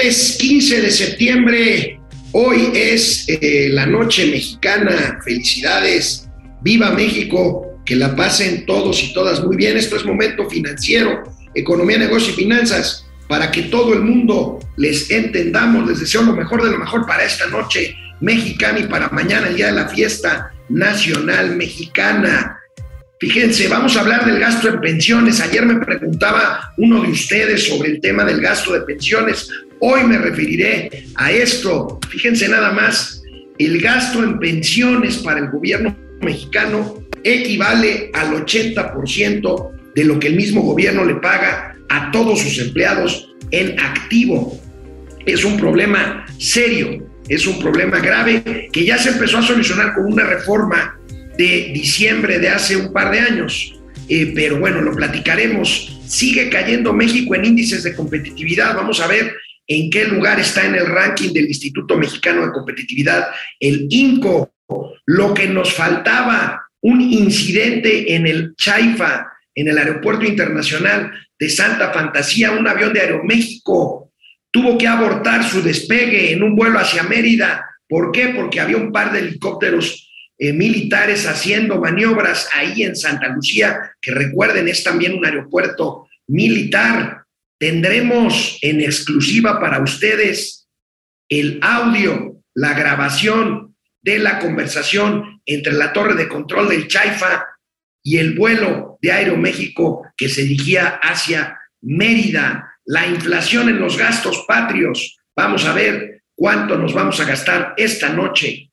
Jueves 15 de septiembre, hoy es eh, la noche mexicana. Felicidades, viva México, que la pasen todos y todas muy bien. Esto es momento financiero, economía, negocio y finanzas, para que todo el mundo les entendamos. Les deseo lo mejor de lo mejor para esta noche mexicana y para mañana, el día de la fiesta nacional mexicana. Fíjense, vamos a hablar del gasto en pensiones. Ayer me preguntaba uno de ustedes sobre el tema del gasto de pensiones. Hoy me referiré a esto. Fíjense nada más, el gasto en pensiones para el gobierno mexicano equivale al 80% de lo que el mismo gobierno le paga a todos sus empleados en activo. Es un problema serio, es un problema grave que ya se empezó a solucionar con una reforma de diciembre de hace un par de años. Eh, pero bueno, lo platicaremos. Sigue cayendo México en índices de competitividad. Vamos a ver en qué lugar está en el ranking del Instituto Mexicano de Competitividad, el INCO. Lo que nos faltaba, un incidente en el Chaifa, en el Aeropuerto Internacional de Santa Fantasía, un avión de Aeroméxico tuvo que abortar su despegue en un vuelo hacia Mérida. ¿Por qué? Porque había un par de helicópteros eh, militares haciendo maniobras ahí en Santa Lucía, que recuerden es también un aeropuerto militar. Tendremos en exclusiva para ustedes el audio, la grabación de la conversación entre la torre de control del Chaifa y el vuelo de Aeroméxico que se dirigía hacia Mérida. La inflación en los gastos patrios. Vamos a ver cuánto nos vamos a gastar esta noche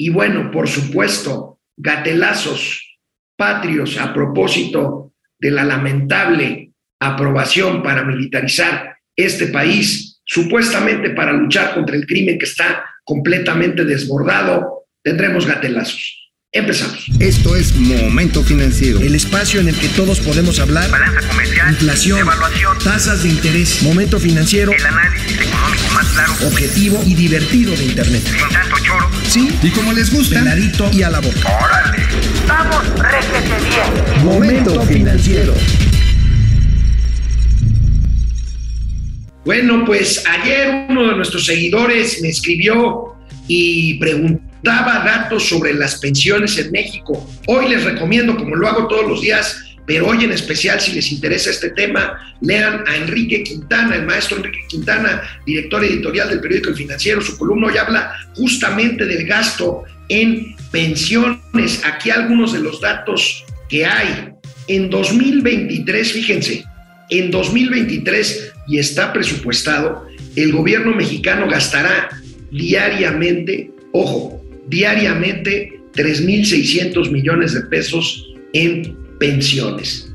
y bueno, por supuesto, gatelazos patrios a propósito de la lamentable aprobación para militarizar este país, supuestamente para luchar contra el crimen que está completamente desbordado, tendremos gatelazos. Empezamos. Esto es Momento Financiero. El espacio en el que todos podemos hablar. Balanza comercial. Inflación. Evaluación. Tasas de interés. Momento Financiero. El análisis económico más claro. Objetivo y divertido de Internet. Sin tanto choro. Sí. Y como les gusta, Peladito y a la boca. ¡Órale! ¡Vamos, réjete bien! Momento Financiero. Bueno, pues ayer uno de nuestros seguidores me escribió y preguntaba datos sobre las pensiones en México. Hoy les recomiendo, como lo hago todos los días, pero hoy en especial, si les interesa este tema, lean a Enrique Quintana, el maestro Enrique Quintana, director editorial del periódico El Financiero. Su columna hoy habla justamente del gasto en pensiones. Aquí algunos de los datos que hay. En 2023, fíjense, en 2023, y está presupuestado, el gobierno mexicano gastará diariamente, ojo, diariamente 3.600 millones de pesos en pensiones.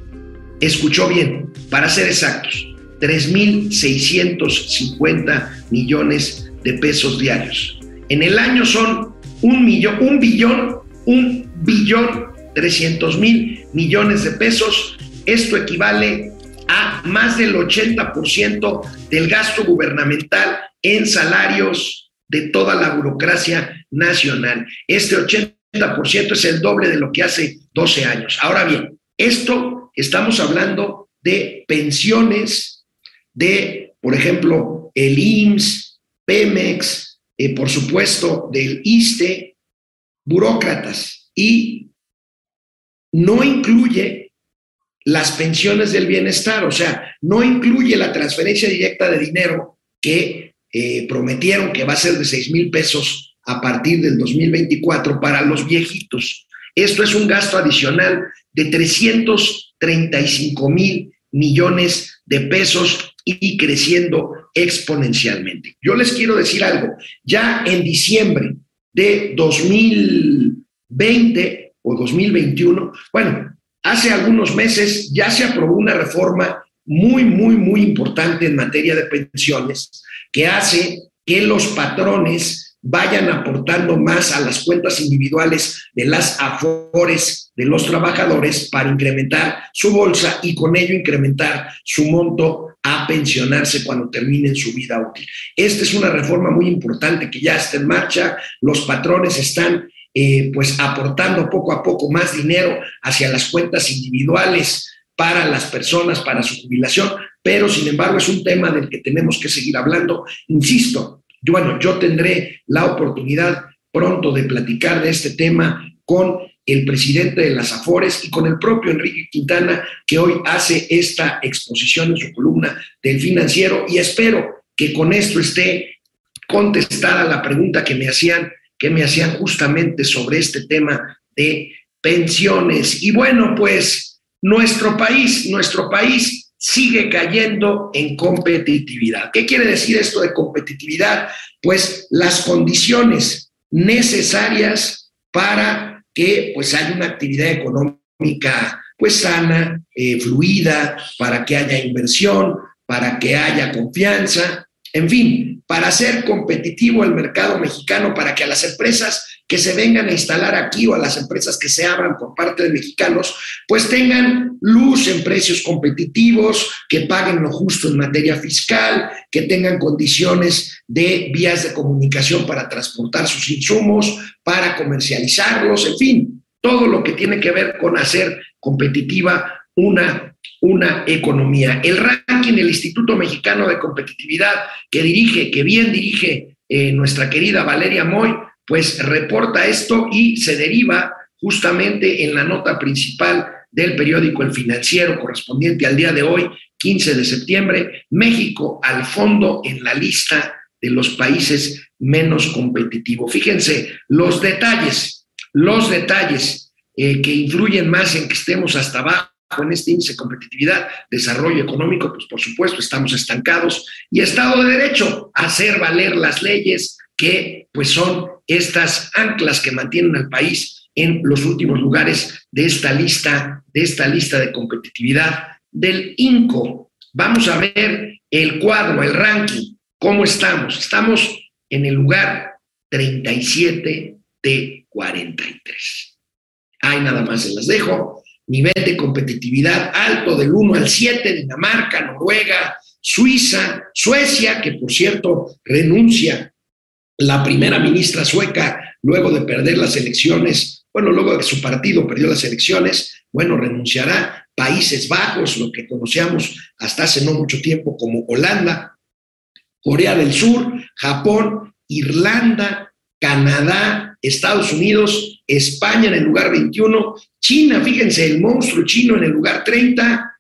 Escuchó bien, para ser exactos, 3.650 millones de pesos diarios. En el año son un millón, un billón, un billón 300 mil millones de pesos. Esto equivale a más del 80% del gasto gubernamental en salarios de toda la burocracia nacional. Este 80% es el doble de lo que hace 12 años. Ahora bien, esto estamos hablando de pensiones de, por ejemplo, el IMSS, Pemex, eh, por supuesto, del ISTE, burócratas, y no incluye las pensiones del bienestar, o sea, no incluye la transferencia directa de dinero que eh, prometieron que va a ser de 6 mil pesos a partir del 2024 para los viejitos. Esto es un gasto adicional de 335 mil millones de pesos y creciendo exponencialmente. Yo les quiero decir algo, ya en diciembre de 2020 o 2021, bueno, hace algunos meses ya se aprobó una reforma muy, muy, muy importante en materia de pensiones que hace que los patrones vayan aportando más a las cuentas individuales de las afores de los trabajadores para incrementar su bolsa y con ello incrementar su monto a pensionarse cuando terminen su vida útil. Esta es una reforma muy importante que ya está en marcha. Los patrones están eh, pues aportando poco a poco más dinero hacia las cuentas individuales para las personas, para su jubilación. pero sin embargo es un tema del que tenemos que seguir hablando. Insisto, yo, bueno, yo tendré la oportunidad pronto de platicar de este tema con el presidente de las Afores y con el propio Enrique Quintana, que hoy hace esta exposición en su columna del financiero, y espero que con esto esté contestada la pregunta que me hacían, que me hacían justamente sobre este tema de pensiones. Y bueno, pues nuestro país, nuestro país sigue cayendo en competitividad. ¿Qué quiere decir esto de competitividad? Pues las condiciones necesarias para que pues haya una actividad económica pues sana, eh, fluida, para que haya inversión, para que haya confianza, en fin, para hacer competitivo el mercado mexicano, para que a las empresas que se vengan a instalar aquí o a las empresas que se abran por parte de mexicanos, pues tengan luz en precios competitivos, que paguen lo justo en materia fiscal, que tengan condiciones de vías de comunicación para transportar sus insumos, para comercializarlos, en fin, todo lo que tiene que ver con hacer competitiva una una economía. El ranking del Instituto Mexicano de Competitividad que dirige, que bien dirige eh, nuestra querida Valeria Moy, pues reporta esto y se deriva justamente en la nota principal del periódico El Financiero correspondiente al día de hoy, 15 de septiembre, México al fondo en la lista de los países menos competitivos. Fíjense, los detalles, los detalles eh, que influyen más en que estemos hasta abajo en este índice de competitividad, desarrollo económico, pues por supuesto estamos estancados, y Estado de Derecho, hacer valer las leyes que pues son estas anclas que mantienen al país en los últimos lugares de esta lista, de esta lista de competitividad del INCO. Vamos a ver el cuadro, el ranking, cómo estamos. Estamos en el lugar 37 de 43. Ahí nada más se las dejo nivel de competitividad alto del 1 al 7, Dinamarca, Noruega, Suiza, Suecia, que por cierto renuncia la primera ministra sueca luego de perder las elecciones, bueno, luego de que su partido perdió las elecciones, bueno, renunciará. Países Bajos, lo que conocíamos hasta hace no mucho tiempo como Holanda, Corea del Sur, Japón, Irlanda, Canadá, Estados Unidos, España en el lugar 21, China, fíjense, el monstruo chino en el lugar 30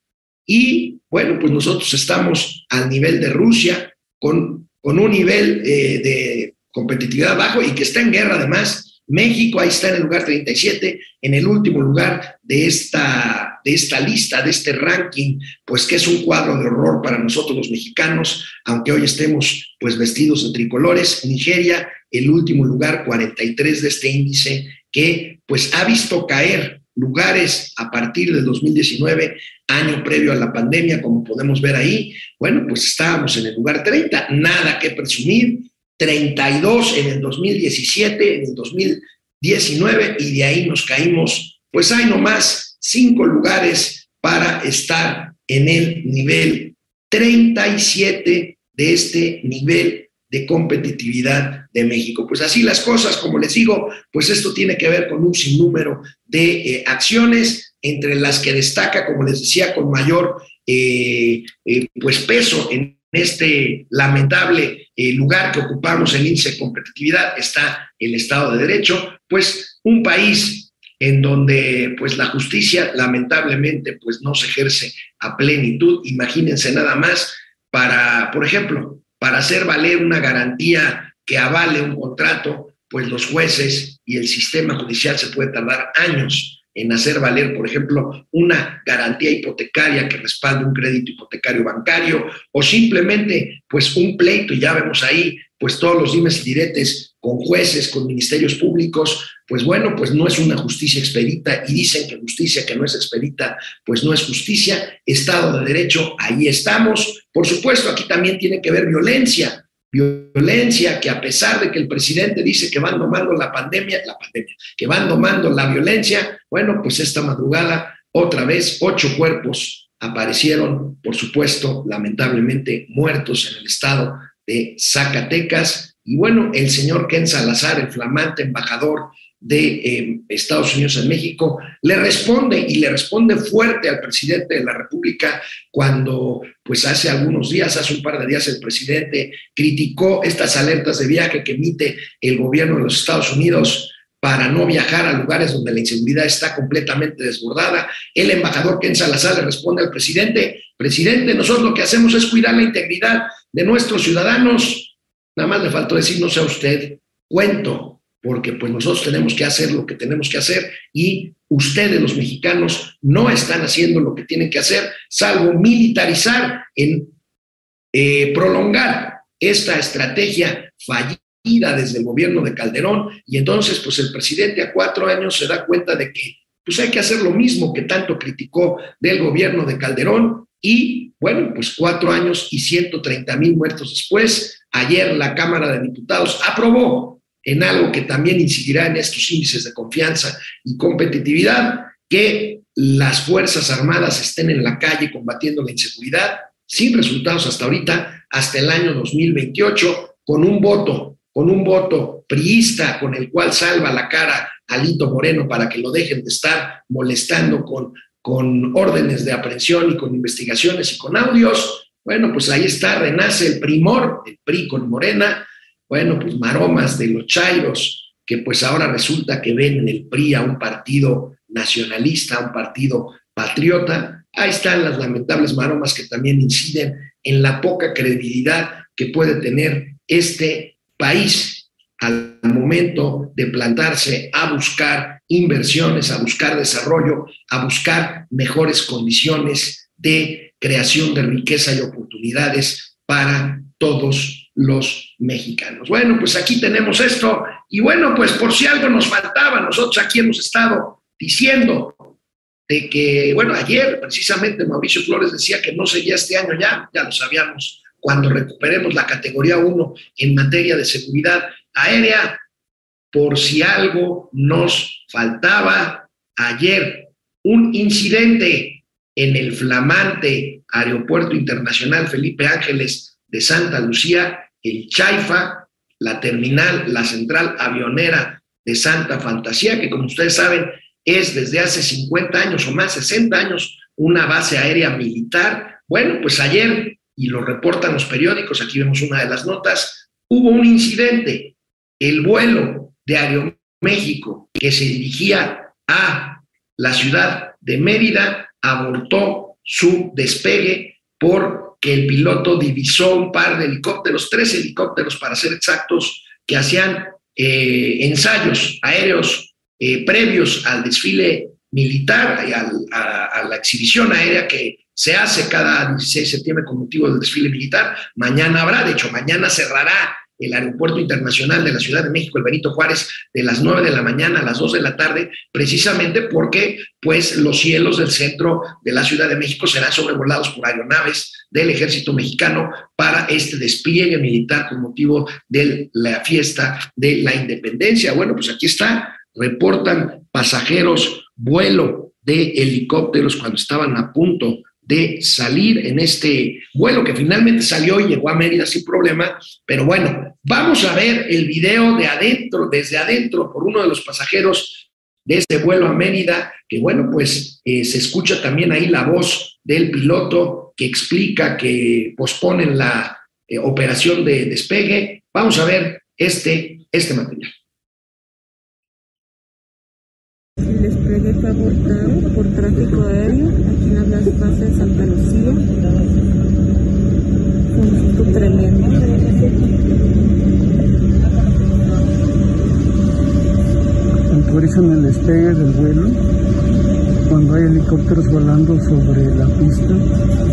y bueno, pues nosotros estamos al nivel de Rusia con, con un nivel eh, de competitividad bajo y que está en guerra además México ahí está en el lugar 37, en el último lugar de esta, de esta lista, de este ranking, pues que es un cuadro de horror para nosotros los mexicanos, aunque hoy estemos pues vestidos de tricolores. Nigeria, el último lugar 43 de este índice, que pues ha visto caer lugares a partir del 2019, año previo a la pandemia, como podemos ver ahí. Bueno, pues estábamos en el lugar 30, nada que presumir 32 en el 2017, en el 2019, y de ahí nos caímos, pues hay nomás cinco lugares para estar en el nivel 37 de este nivel de competitividad de México. Pues así las cosas, como les digo, pues esto tiene que ver con un sinnúmero de eh, acciones, entre las que destaca, como les decía, con mayor eh, eh, pues peso en este lamentable eh, lugar que ocupamos en índice de competitividad está el Estado de Derecho, pues un país en donde pues la justicia lamentablemente pues no se ejerce a plenitud. Imagínense nada más para, por ejemplo, para hacer valer una garantía que avale un contrato, pues los jueces y el sistema judicial se puede tardar años en hacer valer, por ejemplo, una garantía hipotecaria que respalde un crédito hipotecario bancario o simplemente pues un pleito, y ya vemos ahí pues todos los dimes y diretes con jueces, con ministerios públicos, pues bueno, pues no es una justicia expedita y dicen que justicia que no es expedita, pues no es justicia, Estado de Derecho, ahí estamos. Por supuesto, aquí también tiene que ver violencia, violencia que a pesar de que el presidente dice que van domando la pandemia, la pandemia, que van domando la violencia, bueno, pues esta madrugada otra vez ocho cuerpos aparecieron, por supuesto, lamentablemente muertos en el estado de Zacatecas. Y bueno, el señor Ken Salazar, el flamante embajador de eh, Estados Unidos en México, le responde y le responde fuerte al presidente de la República cuando, pues hace algunos días, hace un par de días, el presidente criticó estas alertas de viaje que emite el gobierno de los Estados Unidos para no viajar a lugares donde la inseguridad está completamente desbordada. El embajador Ken Salazar le responde al presidente, presidente, nosotros lo que hacemos es cuidar la integridad de nuestros ciudadanos. Nada más le faltó decir, no sea usted, cuento, porque pues nosotros tenemos que hacer lo que tenemos que hacer y ustedes los mexicanos no están haciendo lo que tienen que hacer, salvo militarizar en eh, prolongar esta estrategia fallida desde el gobierno de Calderón. Y entonces pues el presidente a cuatro años se da cuenta de que pues hay que hacer lo mismo que tanto criticó del gobierno de Calderón y bueno, pues cuatro años y 130 mil muertos después, ayer la Cámara de Diputados aprobó en algo que también incidirá en estos índices de confianza y competitividad, que las Fuerzas Armadas estén en la calle combatiendo la inseguridad, sin resultados hasta ahorita, hasta el año 2028, con un voto con un voto priista con el cual salva la cara a Lito Moreno para que lo dejen de estar molestando con, con órdenes de aprehensión y con investigaciones y con audios. Bueno, pues ahí está, renace el primor, el PRI con Morena. Bueno, pues maromas de los chairos, que pues ahora resulta que ven en el PRI a un partido nacionalista, a un partido patriota. Ahí están las lamentables maromas que también inciden en la poca credibilidad que puede tener este país al momento de plantarse a buscar inversiones, a buscar desarrollo, a buscar mejores condiciones de creación de riqueza y oportunidades para todos los mexicanos. Bueno, pues aquí tenemos esto y bueno, pues por si algo nos faltaba, nosotros aquí hemos estado diciendo de que, bueno, ayer precisamente Mauricio Flores decía que no sería este año ya, ya lo sabíamos cuando recuperemos la categoría 1 en materia de seguridad aérea, por si algo nos faltaba ayer, un incidente en el flamante Aeropuerto Internacional Felipe Ángeles de Santa Lucía, el Chaifa, la terminal, la central avionera de Santa Fantasía, que como ustedes saben es desde hace 50 años o más, 60 años, una base aérea militar. Bueno, pues ayer y lo reportan los periódicos, aquí vemos una de las notas, hubo un incidente, el vuelo de Aeroméxico que se dirigía a la ciudad de Mérida abortó su despegue porque el piloto divisó un par de helicópteros, tres helicópteros para ser exactos, que hacían eh, ensayos aéreos eh, previos al desfile militar y a la exhibición aérea que se hace cada 16 de septiembre con motivo del desfile militar. Mañana habrá, de hecho, mañana cerrará el Aeropuerto Internacional de la Ciudad de México, el Benito Juárez, de las 9 de la mañana a las 2 de la tarde, precisamente porque pues, los cielos del centro de la Ciudad de México serán sobrevolados por aeronaves del ejército mexicano para este despliegue militar con motivo de la fiesta de la independencia. Bueno, pues aquí está, reportan pasajeros vuelo de helicópteros cuando estaban a punto de salir en este vuelo que finalmente salió y llegó a Mérida sin problema. Pero bueno, vamos a ver el video de adentro, desde adentro, por uno de los pasajeros de este vuelo a Mérida, que bueno, pues eh, se escucha también ahí la voz del piloto que explica que posponen la eh, operación de despegue. Vamos a ver este, este material. El despegue fue abortado por tráfico aéreo aquí en las plazas de Santa Lucía. Un susto tremendo. Autorizan el despegue del vuelo cuando hay helicópteros volando sobre la pista.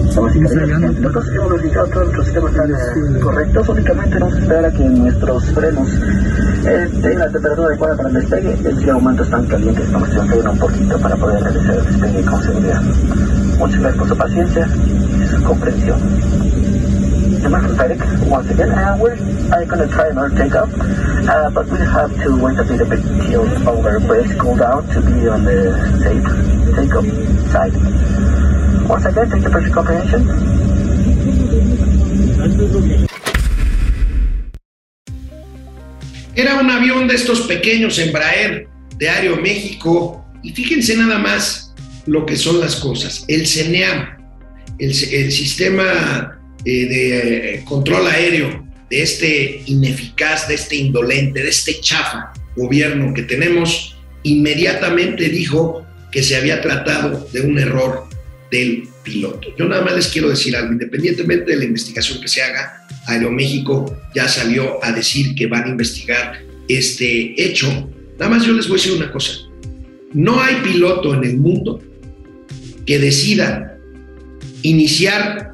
Nosotros hemos verificado todos nuestros sistemas están correctos, únicamente vamos a esperar a que nuestros frenos eh, tengan la temperatura adecuada para el despegue. En este momento están calientes, vamos a enfriar un poquito para poder realizar el despegue con seguridad. Muchas gracias por su paciencia y su comprensión. Democratic once again, and we're uh, going to try another takeoff, uh, but we have to wait a little bit till our brakes cool down to be on the safe takeoff side. Once again, thank you for your comprehension. Era un avión de estos pequeños Embraer de Aeroméxico. Y fíjense nada más lo que son las cosas. El CENEAM, el, el sistema eh, de control aéreo de este ineficaz, de este indolente, de este chafa gobierno que tenemos, inmediatamente dijo que se había tratado de un error del piloto. Yo nada más les quiero decir algo, independientemente de la investigación que se haga, Aeroméxico ya salió a decir que van a investigar este hecho. Nada más yo les voy a decir una cosa, no hay piloto en el mundo que decida iniciar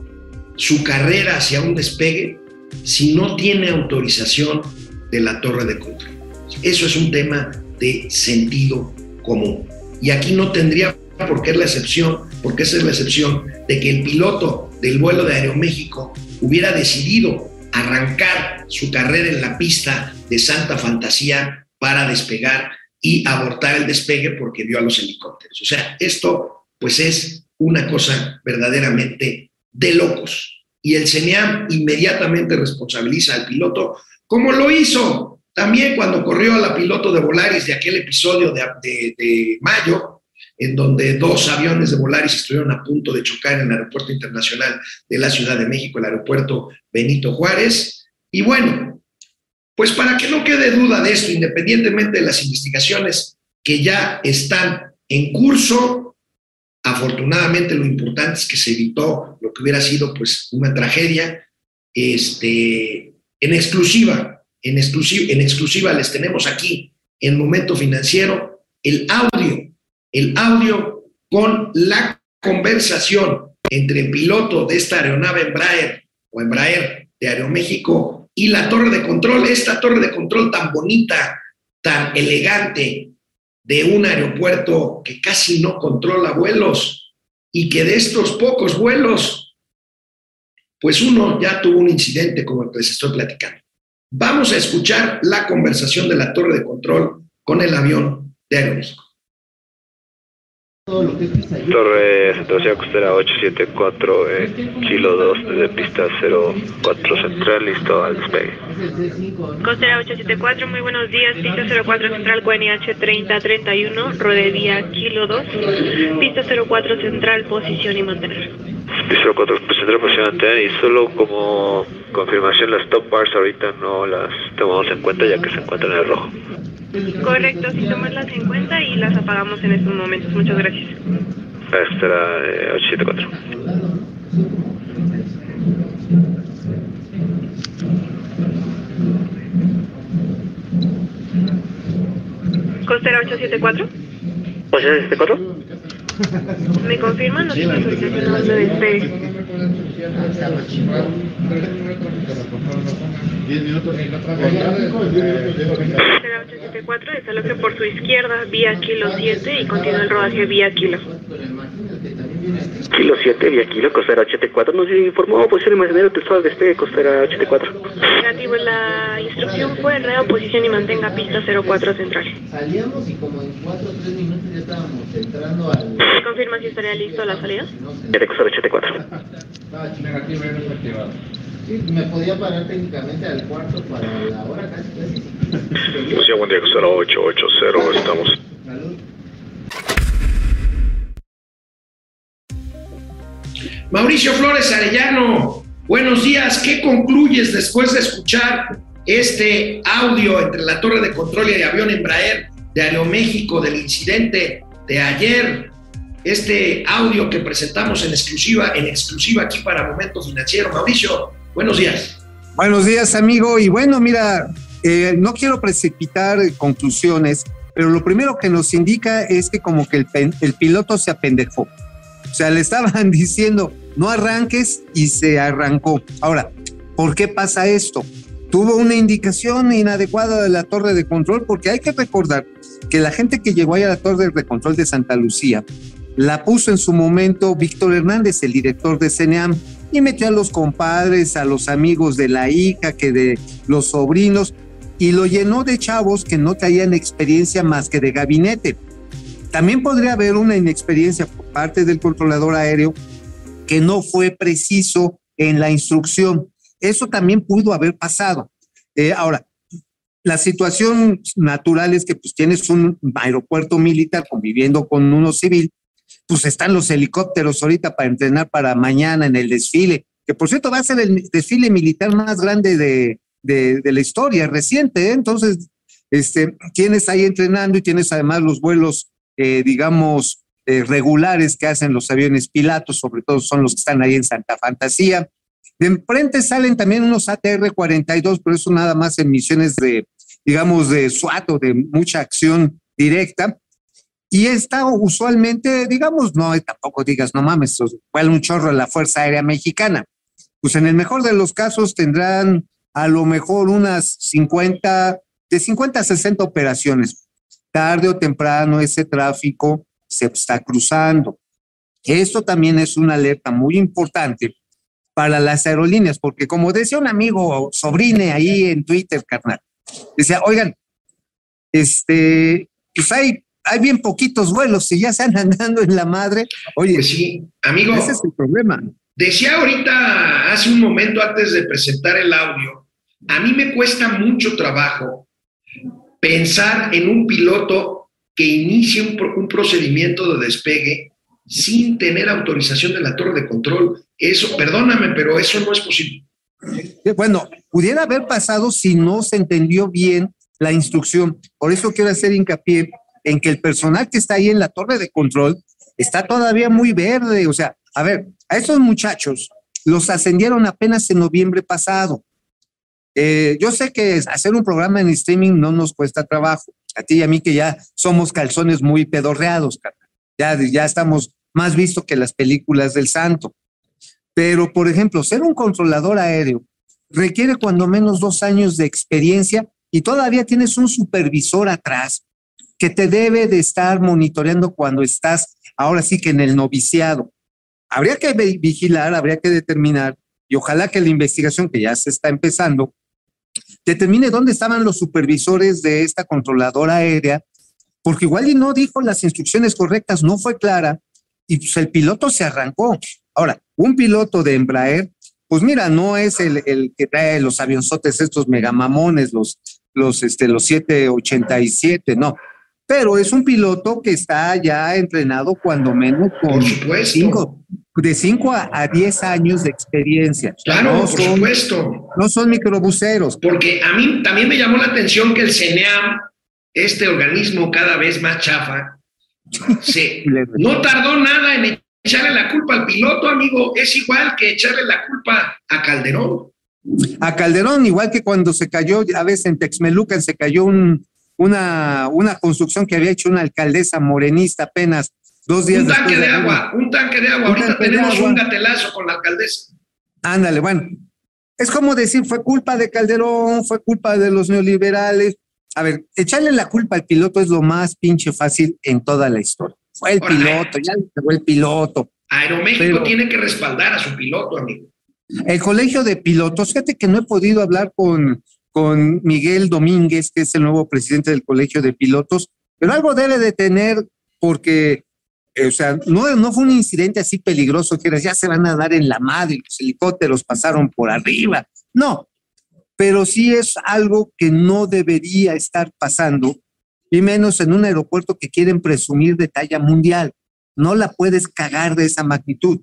su carrera hacia un despegue si no tiene autorización de la torre de control. Eso es un tema de sentido común. Y aquí no tendría por qué la excepción, porque esa es la excepción de que el piloto del vuelo de Aeroméxico hubiera decidido arrancar su carrera en la pista de Santa Fantasía para despegar y abortar el despegue porque vio a los helicópteros. O sea, esto pues es una cosa verdaderamente de locos. Y el CENEAM inmediatamente responsabiliza al piloto, como lo hizo también cuando corrió a la piloto de Volaris de aquel episodio de, de, de mayo, en donde dos aviones de Volaris estuvieron a punto de chocar en el Aeropuerto Internacional de la Ciudad de México, el Aeropuerto Benito Juárez. Y bueno, pues para que no quede duda de esto, independientemente de las investigaciones que ya están en curso, afortunadamente lo importante es que se evitó lo que hubiera sido pues una tragedia. Este, en exclusiva, en exclusiva, en exclusiva les tenemos aquí en Momento Financiero el audio el audio con la conversación entre el piloto de esta aeronave Embraer o Embraer de Aeroméxico y la torre de control, esta torre de control tan bonita, tan elegante de un aeropuerto que casi no controla vuelos y que de estos pocos vuelos, pues uno ya tuvo un incidente como el que les estoy platicando. Vamos a escuchar la conversación de la torre de control con el avión de Aeroméxico. Torre Central Costera 874, eh, Kilo 2, desde pista 04 Central, listo al despegue. Costera 874, muy buenos días, pista 04 Central, QNH 3031, rodería Kilo 2, pista 04 Central, posición y mantener. Pista 04 Central, posición y mantener, y solo como confirmación, las top bars ahorita no las tomamos en cuenta ya que se encuentran en el rojo. Correcto, sí tomarlas en cuenta y las apagamos en estos momentos. Muchas gracias. Extra eh, 874. Costera 874. 874. ¿Me confirman? No tiene autorización de despegue. 10 minutos en la Costera 874, desaloje por su izquierda, vía kilo 7 y continúa el rodaje vía kilo. Kilo 7, vía kilo, costera 84. Nos informó posición imaginaria textual de este costera 84. Negativo, la instrucción fue reoposición y mantenga pista 04 central. Salíamos y como en 4 o 3 minutos ya estábamos entrando al... ¿Me confirma si estaría listo la salida? Costera 84. Estaba negativo y desactivado. Sí, me podía parar técnicamente al cuarto para la hora casi casi. Buen día, costera 880, estamos. Salud. Mauricio Flores Arellano, buenos días. ¿Qué concluyes después de escuchar este audio entre la torre de control y el avión Embraer de Aeroméxico del incidente de ayer? Este audio que presentamos en exclusiva, en exclusiva aquí para Momento Financiero. Mauricio, buenos días. Buenos días, amigo. Y bueno, mira, eh, no quiero precipitar conclusiones, pero lo primero que nos indica es que como que el, el piloto se apendejó. O sea, le estaban diciendo, no arranques y se arrancó. Ahora, ¿por qué pasa esto? Tuvo una indicación inadecuada de la torre de control, porque hay que recordar que la gente que llegó ahí a la torre de control de Santa Lucía la puso en su momento Víctor Hernández, el director de CNEAM, y metió a los compadres, a los amigos de la hija, que de los sobrinos, y lo llenó de chavos que no traían experiencia más que de gabinete. También podría haber una inexperiencia por parte del controlador aéreo que no fue preciso en la instrucción. Eso también pudo haber pasado. Eh, ahora, la situación natural es que pues tienes un aeropuerto militar conviviendo con uno civil, pues están los helicópteros ahorita para entrenar para mañana en el desfile, que por cierto va a ser el desfile militar más grande de, de, la historia reciente, ¿eh? entonces este, tienes ahí entrenando y tienes además los vuelos, eh, digamos, eh, regulares que hacen los aviones pilatos, sobre todo son los que están ahí en Santa Fantasía. De enfrente salen también unos ATR-42, pero eso nada más en misiones de, digamos, de SWAT o de mucha acción directa. Y está usualmente, digamos, no, tampoco digas, no mames, vale un chorro la Fuerza Aérea Mexicana. Pues en el mejor de los casos tendrán a lo mejor unas 50, de 50 a 60 operaciones. Tarde o temprano ese tráfico se está cruzando. Esto también es una alerta muy importante para las aerolíneas, porque como decía un amigo sobrine ahí en Twitter, carnal, decía, oigan, este, pues hay, hay bien poquitos vuelos y ya se andan dando en la madre. Oye, Pues sí, amigo. ese es el problema. Decía ahorita, hace un momento antes de presentar el audio, a mí me cuesta mucho trabajo pensar en un piloto que inicie un, un procedimiento de despegue sin tener autorización de la torre de control. Eso, perdóname, pero eso no es posible. Eh, Bueno, pudiera haber pasado si no se entendió bien la instrucción. Por eso quiero hacer hincapié en que el personal que está ahí en la torre de control está todavía muy verde. O sea, a ver, a esos muchachos los ascendieron apenas en noviembre pasado. Eh, yo sé que hacer un programa en streaming no nos cuesta trabajo. A ti y a mí que ya somos calzones muy pedorreados, ya, ya estamos más vistos que las películas del santo. Pero, por ejemplo, ser un controlador aéreo requiere cuando menos dos años de experiencia y todavía tienes un supervisor atrás que te debe de estar monitoreando cuando estás ahora sí que en el noviciado. Habría que vi- vigilar, habría que determinar y ojalá que la investigación que ya se está empezando determine dónde estaban los supervisores de esta controladora aérea, porque igual y no dijo las instrucciones correctas, no fue clara y pues el piloto se arrancó. Ahora, un piloto de Embraer, pues mira, no es el, el que trae los avionzotes estos megamamones, los, los, este, los 787, no. Pero es un piloto que está ya entrenado cuando menos con cinco, de 5 a, a 10 años de experiencia. Claro, no por son, supuesto. No son microbuseros. Porque a mí también me llamó la atención que el CENEAM, este organismo cada vez más chafa, se, no tardó nada en echarle la culpa al piloto, amigo. Es igual que echarle la culpa a Calderón. A Calderón, igual que cuando se cayó, a veces en Texmelucan se cayó un, una, una construcción que había hecho una alcaldesa morenista apenas dos días Un tanque de agua, un tanque de agua. Un Ahorita tenemos agua. un gatelazo con la alcaldesa. Ándale, bueno. Es como decir, fue culpa de Calderón, fue culpa de los neoliberales. A ver, echarle la culpa al piloto es lo más pinche fácil en toda la historia. Fue el Ahora, piloto, ya pegó el piloto. Aeroméxico Pero- tiene que respaldar a su piloto, amigo. El colegio de pilotos, fíjate que no he podido hablar con, con Miguel Domínguez, que es el nuevo presidente del colegio de pilotos, pero algo debe de tener porque, eh, o sea, no, fue un incidente así peligroso que ya se van a dar en la madre, los helicópteros pasaron por arriba. No, pero sí es algo que no debería estar pasando, y menos en un aeropuerto que quieren presumir de talla mundial. No la puedes cagar de esa magnitud.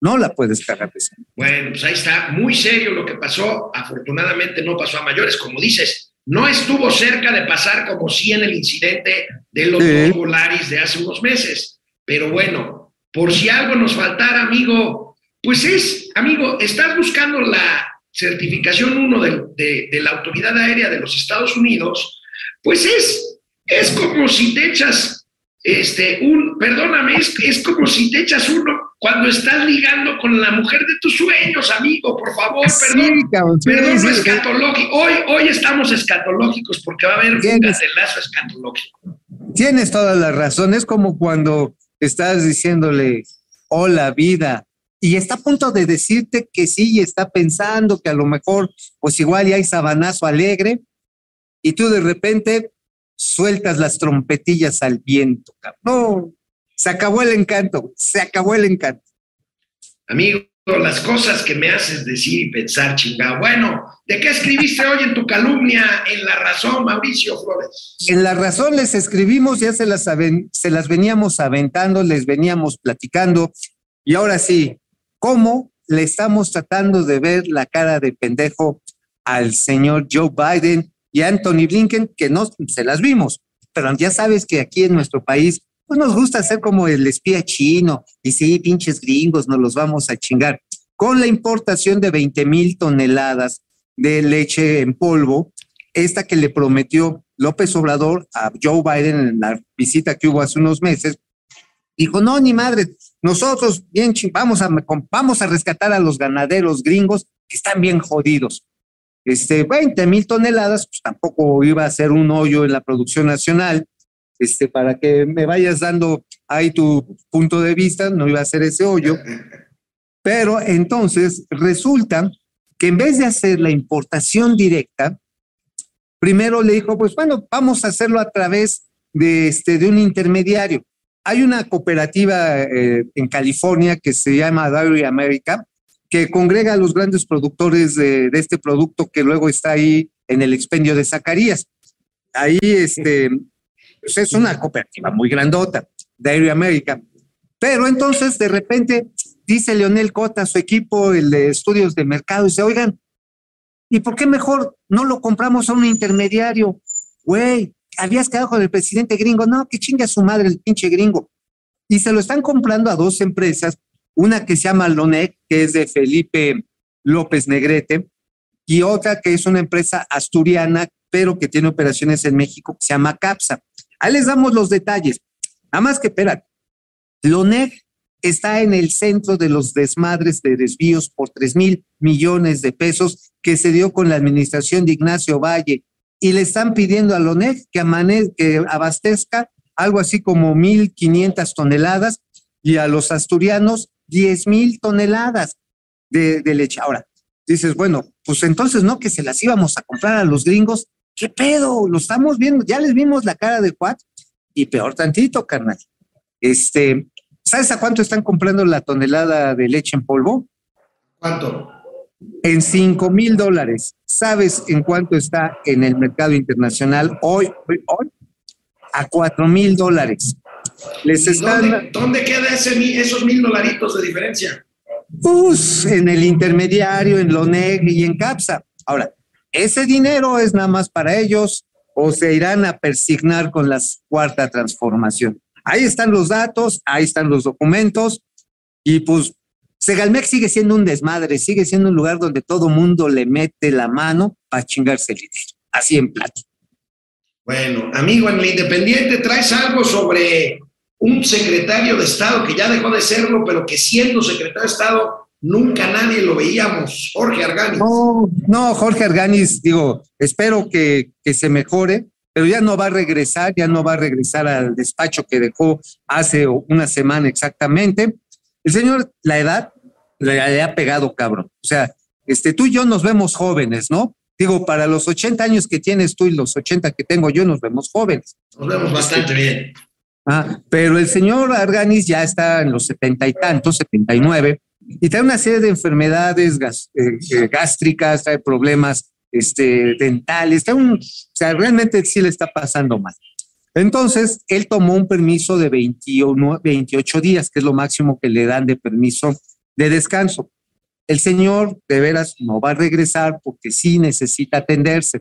No la puedes cagar de Bueno, pues ahí está, muy serio lo que pasó. Afortunadamente no pasó a mayores, como dices. No estuvo cerca de pasar como sí en el incidente de los Sí. dos Volaris de hace unos meses. Pero bueno, por si algo nos faltara, amigo, pues es, amigo, estás buscando la certificación 1 de, de- de la Autoridad Aérea de los Estados Unidos, pues es, es como si te echas este, un, perdóname, es, es como si te echas uno cuando estás ligando con la mujer de tus sueños, amigo, por favor, perdón. cabrón, sí, perdón, sí, sí. escatológico. Hoy, hoy estamos escatológicos porque va a haber un gatelazo escatológico. Tienes toda la razón. Es como cuando estás diciéndole, hola vida, y está a punto de decirte que sí, y está pensando que a lo mejor, pues igual ya hay sabanazo alegre, y tú de repente sueltas las trompetillas al viento. No, se acabó el encanto, se acabó el encanto. Amigo, las cosas que me haces decir y pensar, chingado. Bueno, ¿de qué escribiste hoy en tu calumnia en La Razón, Mauricio Flores? En La Razón les escribimos, ya se las, se las veníamos aventando, les veníamos platicando. Y ahora sí, ¿cómo le estamos tratando de ver la cara de pendejo al señor Joe Biden y Anthony Blinken, que no se las vimos? Pero ya sabes que aquí en nuestro país pues nos gusta ser como el espía chino y sí, pinches gringos, nos los vamos a chingar. Con la importación de 20 mil toneladas de leche en polvo, esta que le prometió López Obrador a Joe Biden en la visita que hubo hace unos meses, dijo, no, ni madre, nosotros bien vamos a, vamos a rescatar a los ganaderos gringos que están bien jodidos. Este, 20 mil toneladas, pues tampoco iba a ser un hoyo en la producción nacional, este, para que me vayas dando ahí tu punto de vista, no iba a ser ese hoyo. Pero entonces resulta que en vez de hacer la importación directa, primero le dijo, pues bueno, vamos a hacerlo a través de, este, de un intermediario. Hay una cooperativa eh, en California que se llama Dairy America, que congrega a los grandes productores de, este producto que luego está ahí en el expendio de Zacarías. Ahí este, pues es una cooperativa muy grandota, Dairy America. Pero entonces de repente dice Leonel Cota a su equipo, el de estudios de mercado, dice, oigan, ¿y por qué mejor no lo compramos a un intermediario? Güey, habías quedado con el presidente gringo. No, que chinga su madre el pinche gringo. Y se lo están comprando a dos empresas, una que se llama Lonec, que es de Felipe López Negrete, y otra que es una empresa asturiana, pero que tiene operaciones en México, que se llama Capsa. Ahí les damos los detalles. Nada más que, espérate, Lonec está en el centro de los desmadres de desvíos por 3 mil millones de pesos que se dio con la administración de Ignacio Valle y le están pidiendo a Lonec que, que abastezca algo así como 1.500 toneladas y a los asturianos 10 mil toneladas de, de leche. Ahora, dices, bueno, pues entonces no que se las íbamos a comprar a los gringos. ¿Qué pedo? Lo estamos viendo, ya les vimos la cara de Cuat y peor tantito, carnal. Este, ¿sabes a cuánto están comprando la tonelada de leche en polvo? ¿Cuánto? En 5 mil dólares. ¿Sabes en cuánto está en el mercado internacional hoy, hoy, hoy? A 4 mil dólares. Les ¿Y están, ¿Dónde, dónde queda ese, mi- esos mil dolaritos de diferencia? pues, en el intermediario, en Loneg y en Capsa. Ahora, ese dinero es nada más para ellos o se irán a persignar con la cuarta transformación. Ahí están los datos, ahí están los documentos y pues Segalmex sigue siendo un desmadre, sigue siendo un lugar donde todo mundo le mete la mano para chingarse el dinero, así en plata. Bueno, amigo, en el Independiente traes algo sobre un secretario de Estado que ya dejó de serlo, pero que siendo secretario de Estado nunca nadie lo veíamos, Jorge Argani. No, no, Jorge Arganis, digo, espero que, que se mejore, pero ya no va a regresar, ya no va a regresar al despacho que dejó hace una semana exactamente. El señor, la edad le, le ha pegado cabrón. O sea, este, tú y yo nos vemos jóvenes, ¿no? Digo, para los 80 años que tienes tú y los 80 que tengo yo, nos vemos jóvenes. Nos vemos bastante bien. Ah, pero el señor Arganis ya está en los setenta y tantos, 79, y trae una serie de enfermedades gas- eh, eh, gástricas, trae problemas este, dentales, trae un- o sea, realmente sí le está pasando mal. Entonces, él tomó un permiso de 21, 28 días, que es lo máximo que le dan de permiso de descanso. El señor de veras no va a regresar porque sí necesita atenderse.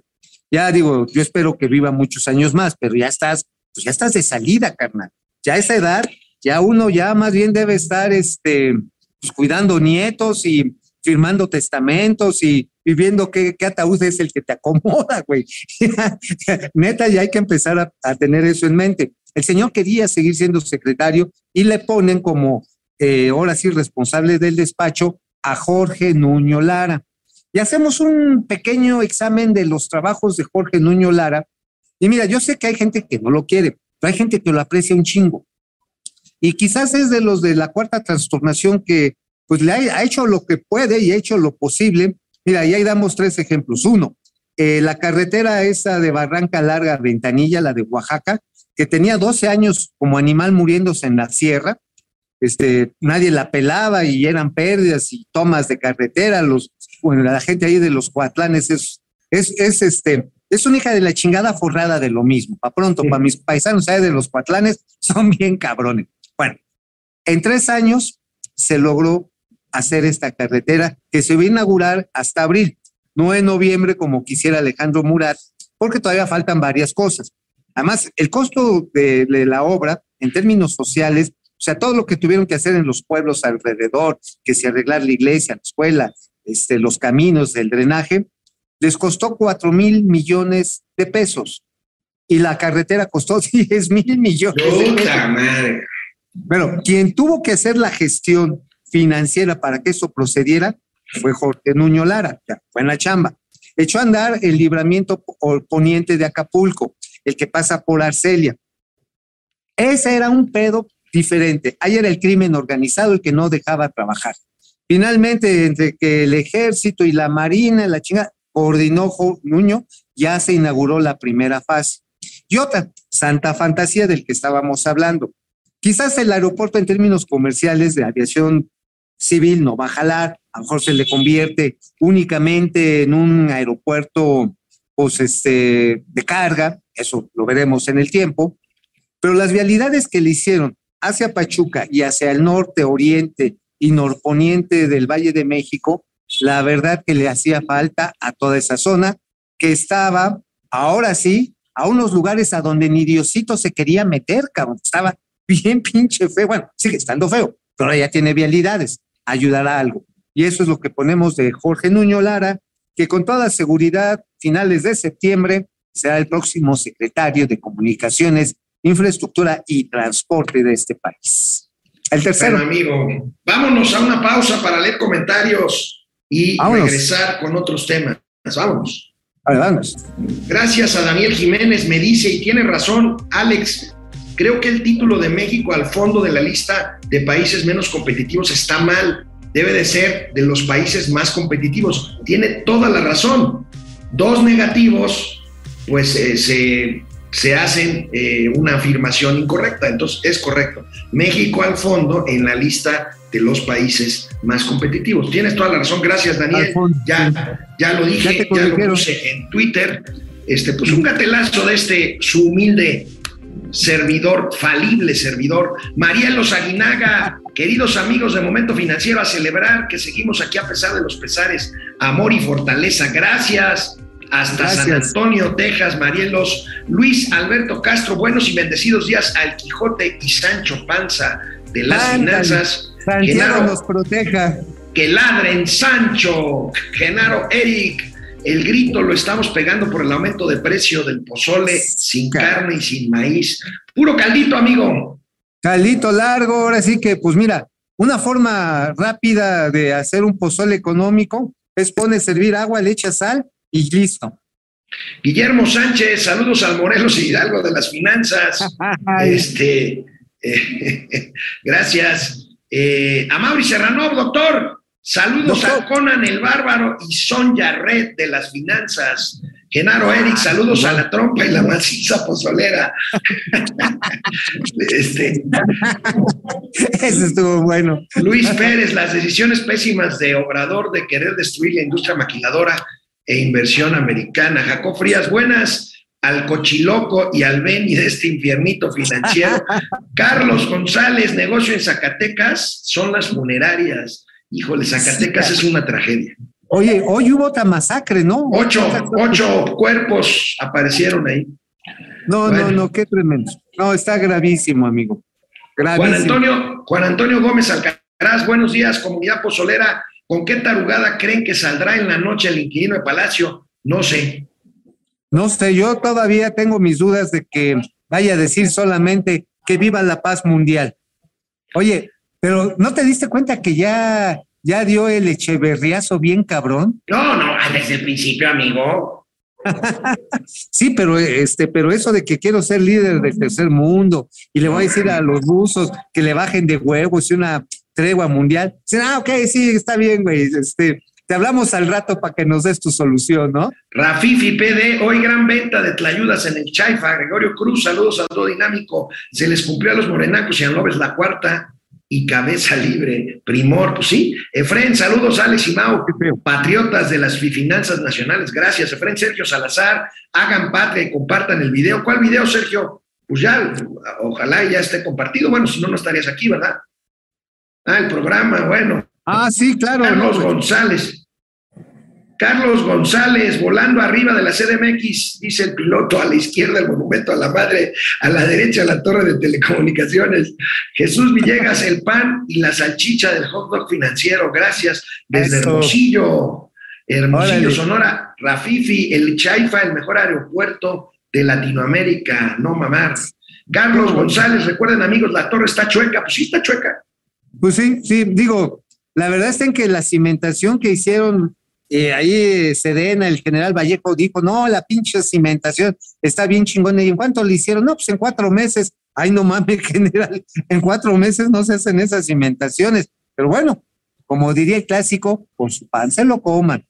Ya digo, yo espero que viva muchos años más, pero ya estás, pues ya estás de salida, carnal. Ya a esa edad, ya uno ya más bien debe estar este, pues, cuidando nietos y firmando testamentos y, y viendo qué, qué ataúd es el que te acomoda, güey. Neta, ya hay que empezar a, tener eso en mente. El señor quería seguir siendo secretario y le ponen como, eh, ahora sí, responsable del despacho a Jorge Nuño Lara. Y hacemos un pequeño examen de los trabajos de Jorge Nuño Lara. Y mira, yo sé que hay gente que no lo quiere, pero hay gente que lo aprecia un chingo. Y quizás es de los de la cuarta transformación que pues le ha, ha hecho lo que puede y ha hecho lo posible. Mira, y ahí damos tres ejemplos. Uno, eh, la carretera esa de Barranca Larga, Ventanilla, la de Oaxaca, que tenía 12 años como animal muriéndose en la sierra, este, nadie la pelaba y eran pérdidas y tomas de carretera, los, bueno, la gente ahí de los cuatlanes es, es, es este, es una hija de la chingada forrada de lo mismo. Para pronto, para mis paisanos ahí de los cuatlanes, son bien cabrones. Bueno, en tres años se logró hacer esta carretera que se va a inaugurar hasta abril, no en noviembre como quisiera Alejandro Murat, porque todavía faltan varias cosas. Además, el costo de, de la obra en términos sociales, o sea, todo lo que tuvieron que hacer en los pueblos alrededor, que si arreglar la iglesia, la escuela, este, los caminos, el drenaje, les costó cuatro mil millones de pesos y la carretera costó 10 mil millones. de pesos. Puta madre. Bueno, quien tuvo que hacer la gestión financiera para que eso procediera fue Jorge Nuño Lara, ya, fue en la chamba. Echó a andar el libramiento po- poniente de Acapulco, el que pasa por Arcelia. Ese era un pedo diferente. Ahí era el crimen organizado el que no dejaba trabajar. Finalmente, entre que el ejército y la marina, la chinga, coordinó Nuño, ya se inauguró la primera fase. Y otra, Santa Fantasía del que estábamos hablando. Quizás el aeropuerto en términos comerciales de aviación civil no va a jalar, a lo mejor se le convierte únicamente en un aeropuerto pues, este, de carga, eso lo veremos en el tiempo, pero las vialidades que le hicieron hacia Pachuca y hacia el norte, oriente y norponiente del Valle de México, la verdad que le hacía falta a toda esa zona que estaba, ahora sí, a unos lugares a donde ni Diosito se quería meter, cabrón, estaba bien pinche feo, bueno, sigue estando feo, pero ya tiene vialidades, ayudará algo. Y eso es lo que ponemos de Jorge Nuño Lara, que con toda seguridad, finales de septiembre, será el próximo secretario de Comunicaciones, Infraestructura y Transporte de este país. El tercero. Bueno, amigo, vámonos a una pausa para leer comentarios y Vámonos. regresar con otros temas. Vámonos. Vale, vamos. Gracias a Daniel Jiménez, me dice, y tiene razón, Alex, creo que el título de México al fondo de la lista de países menos competitivos está mal. Debe de ser de los países más competitivos. Tiene toda la razón. Dos negativos, pues eh, se, se hacen eh, una afirmación incorrecta. Entonces, es correcto. México al fondo en la lista de los países más competitivos. Tienes toda la razón. Gracias, Daniel. Ya, ya lo dije, Ya lo puse en Twitter. Este, pues un gatelazo de este, su humilde servidor, falible servidor, Marielos Aguinaga, queridos amigos de Momento Financiero, a celebrar que seguimos aquí a pesar de los pesares, amor y fortaleza. Gracias. Hasta San. Antonio, Texas, Marielos, Luis Alberto Castro, buenos y bendecidos días al Quijote y Sancho Panza de las Ándale. finanzas. Santiago Genaro, nos proteja. que ladren Sancho, Genaro Eric. El grito lo estamos pegando por el aumento de precio del pozole sin carne y sin maíz. Puro caldito, amigo. Caldito largo, ahora sí que, pues mira, una forma rápida de hacer un pozole económico es poner servir agua, le echas sal y listo. Guillermo Sánchez, saludos al Morelos y Hidalgo de las finanzas. Este, eh, gracias. Eh, a Mauri Serrano, doctor. Saludos Doctor. a Conan el Bárbaro y Sonja Red de las finanzas. Genaro Eric, saludos a la trompa y la maciza pozolera. este, Ese estuvo bueno. Luis Pérez, las decisiones pésimas de Obrador de querer destruir la industria maquiladora e inversión americana. Jacob Frías, buenas al cochiloco y al Beni de este infiernito financiero. Carlos González, negocio en Zacatecas, son las funerarias. Híjole, Zacatecas es una tragedia. Oye, hoy hubo otra masacre, ¿no? Ocho, ocho cuerpos aparecieron ahí. No, Bueno. no, no, qué tremendo. No, está gravísimo, amigo. Juan. Antonio, Juan Antonio Gómez Alcaraz, buenos días, comunidad pozolera. ¿Con qué tarugada creen que saldrá en la noche el inquilino de Palacio? No sé. No sé, yo todavía tengo mis dudas de que vaya a decir solamente que viva la paz mundial. Oye, pero ¿no te diste cuenta que ya, ya dio el echeverriazo bien cabrón? No, no, desde el principio, amigo. Sí, pero este, pero eso de que quiero ser líder del tercer mundo y le voy a decir a los rusos que le bajen de huevos y una tregua mundial. Dicen, ah, ok, sí, está bien, güey. Este, te hablamos al rato para que nos des tu solución, ¿no? Rafifi PD, hoy gran venta de tlayudas en el Chaifa. Gregorio Cruz, saludos a todo dinámico. Se les cumplió a los morenacos y a López la cuarta. y cabeza libre. Primor, pues sí. Efren, saludos, Alex y Mau, patriotas de las finanzas nacionales. Gracias, Efren. Sergio Salazar, hagan patria y compartan el video. ¿Cuál video, Sergio? Pues ya, ojalá ya esté compartido. Bueno, si no, no estarías aquí, ¿verdad? Ah, el programa, bueno. Ah, sí, claro. Carlos González. Carlos González, volando arriba de la CDMX, dice el piloto, a la izquierda el monumento a la madre, a la derecha la torre de telecomunicaciones. Jesús Villegas, el pan y la salchicha del hot dog financiero, gracias. Desde Eso. Hermosillo, Hermosillo, Órale. Sonora, Rafifi, el Chaifa, el mejor aeropuerto de Latinoamérica, no mamar. Carlos González, recuerden amigos, la torre está chueca, pues sí está chueca. Pues sí, sí, digo, la verdad en que la cimentación que hicieron eh, ahí eh, Sedena, el general Vallejo dijo, no, la pinche cimentación está bien chingona. ¿Y en cuánto le hicieron? No, pues en cuatro meses. Ay, no mames, general, en cuatro meses no se hacen esas cimentaciones. Pero bueno, como diría el clásico, con su pan se lo coman.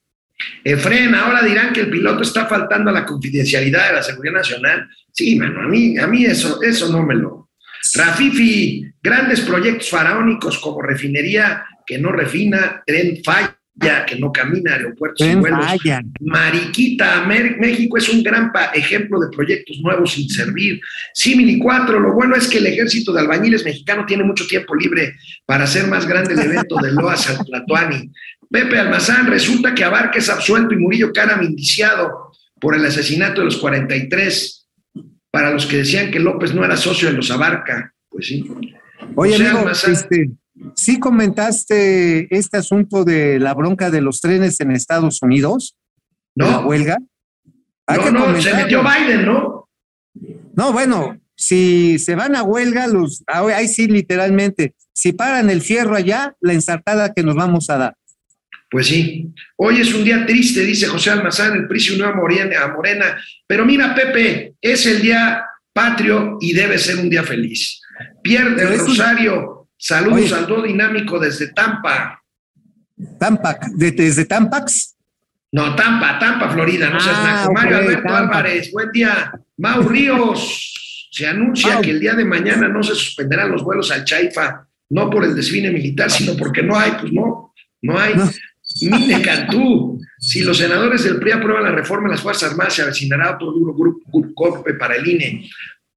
Efren, ahora dirán que el piloto está faltando a la confidencialidad de la seguridad nacional. Sí, mano, a mí, a mí eso, eso no me lo. Rafifi, grandes proyectos faraónicos como refinería que no refina, tren falla, que no camina, aeropuertos y Tren vuelos. falla. Mariquita, Mer- México es un gran ejemplo de proyectos nuevos sin servir. Simili 4, lo bueno es que el ejército de albañiles mexicano tiene mucho tiempo libre para hacer más grande el evento de Loa San Tlatuani. Pepe Almazán, resulta que Abarca es absuelto y Murillo Caram indiciado por el asesinato de los 43. Para los que decían que López no era socio de los Abarca, pues sí. Oye, amigo, Almazán. este, sí comentaste este asunto de la bronca de los trenes en Estados Unidos, No. la huelga. Hay No, que no, se comentarlo. metió Biden, ¿no? No, bueno, si se van a huelga, los, ah, ahí sí, literalmente, si paran el fierro allá, la ensartada que nos vamos a dar. Pues sí. Hoy es un día triste, dice José Almazán, el PRI se unió a Morena, a Morena. Pero mira, Pepe, es el día patrio y debe ser un día feliz. Es un- Rosario, saludos Oye. al dúo dinámico desde Tampa. Tampac, de- desde Tampax. No, Tampa, Tampa, Florida, no seas Ah, naco. Mario Alberto Tampa. Álvarez, buen día. Mau Ríos, se anuncia Mau. que el día de mañana no se suspenderán los vuelos al Chaifa, no por el desfile militar, sino porque no hay, pues no, no hay. No. Mine Cantú, si los senadores del PRI aprueban la reforma en las Fuerzas Armadas, se avecinará otro duro grupo, grupo- golpe para el INE.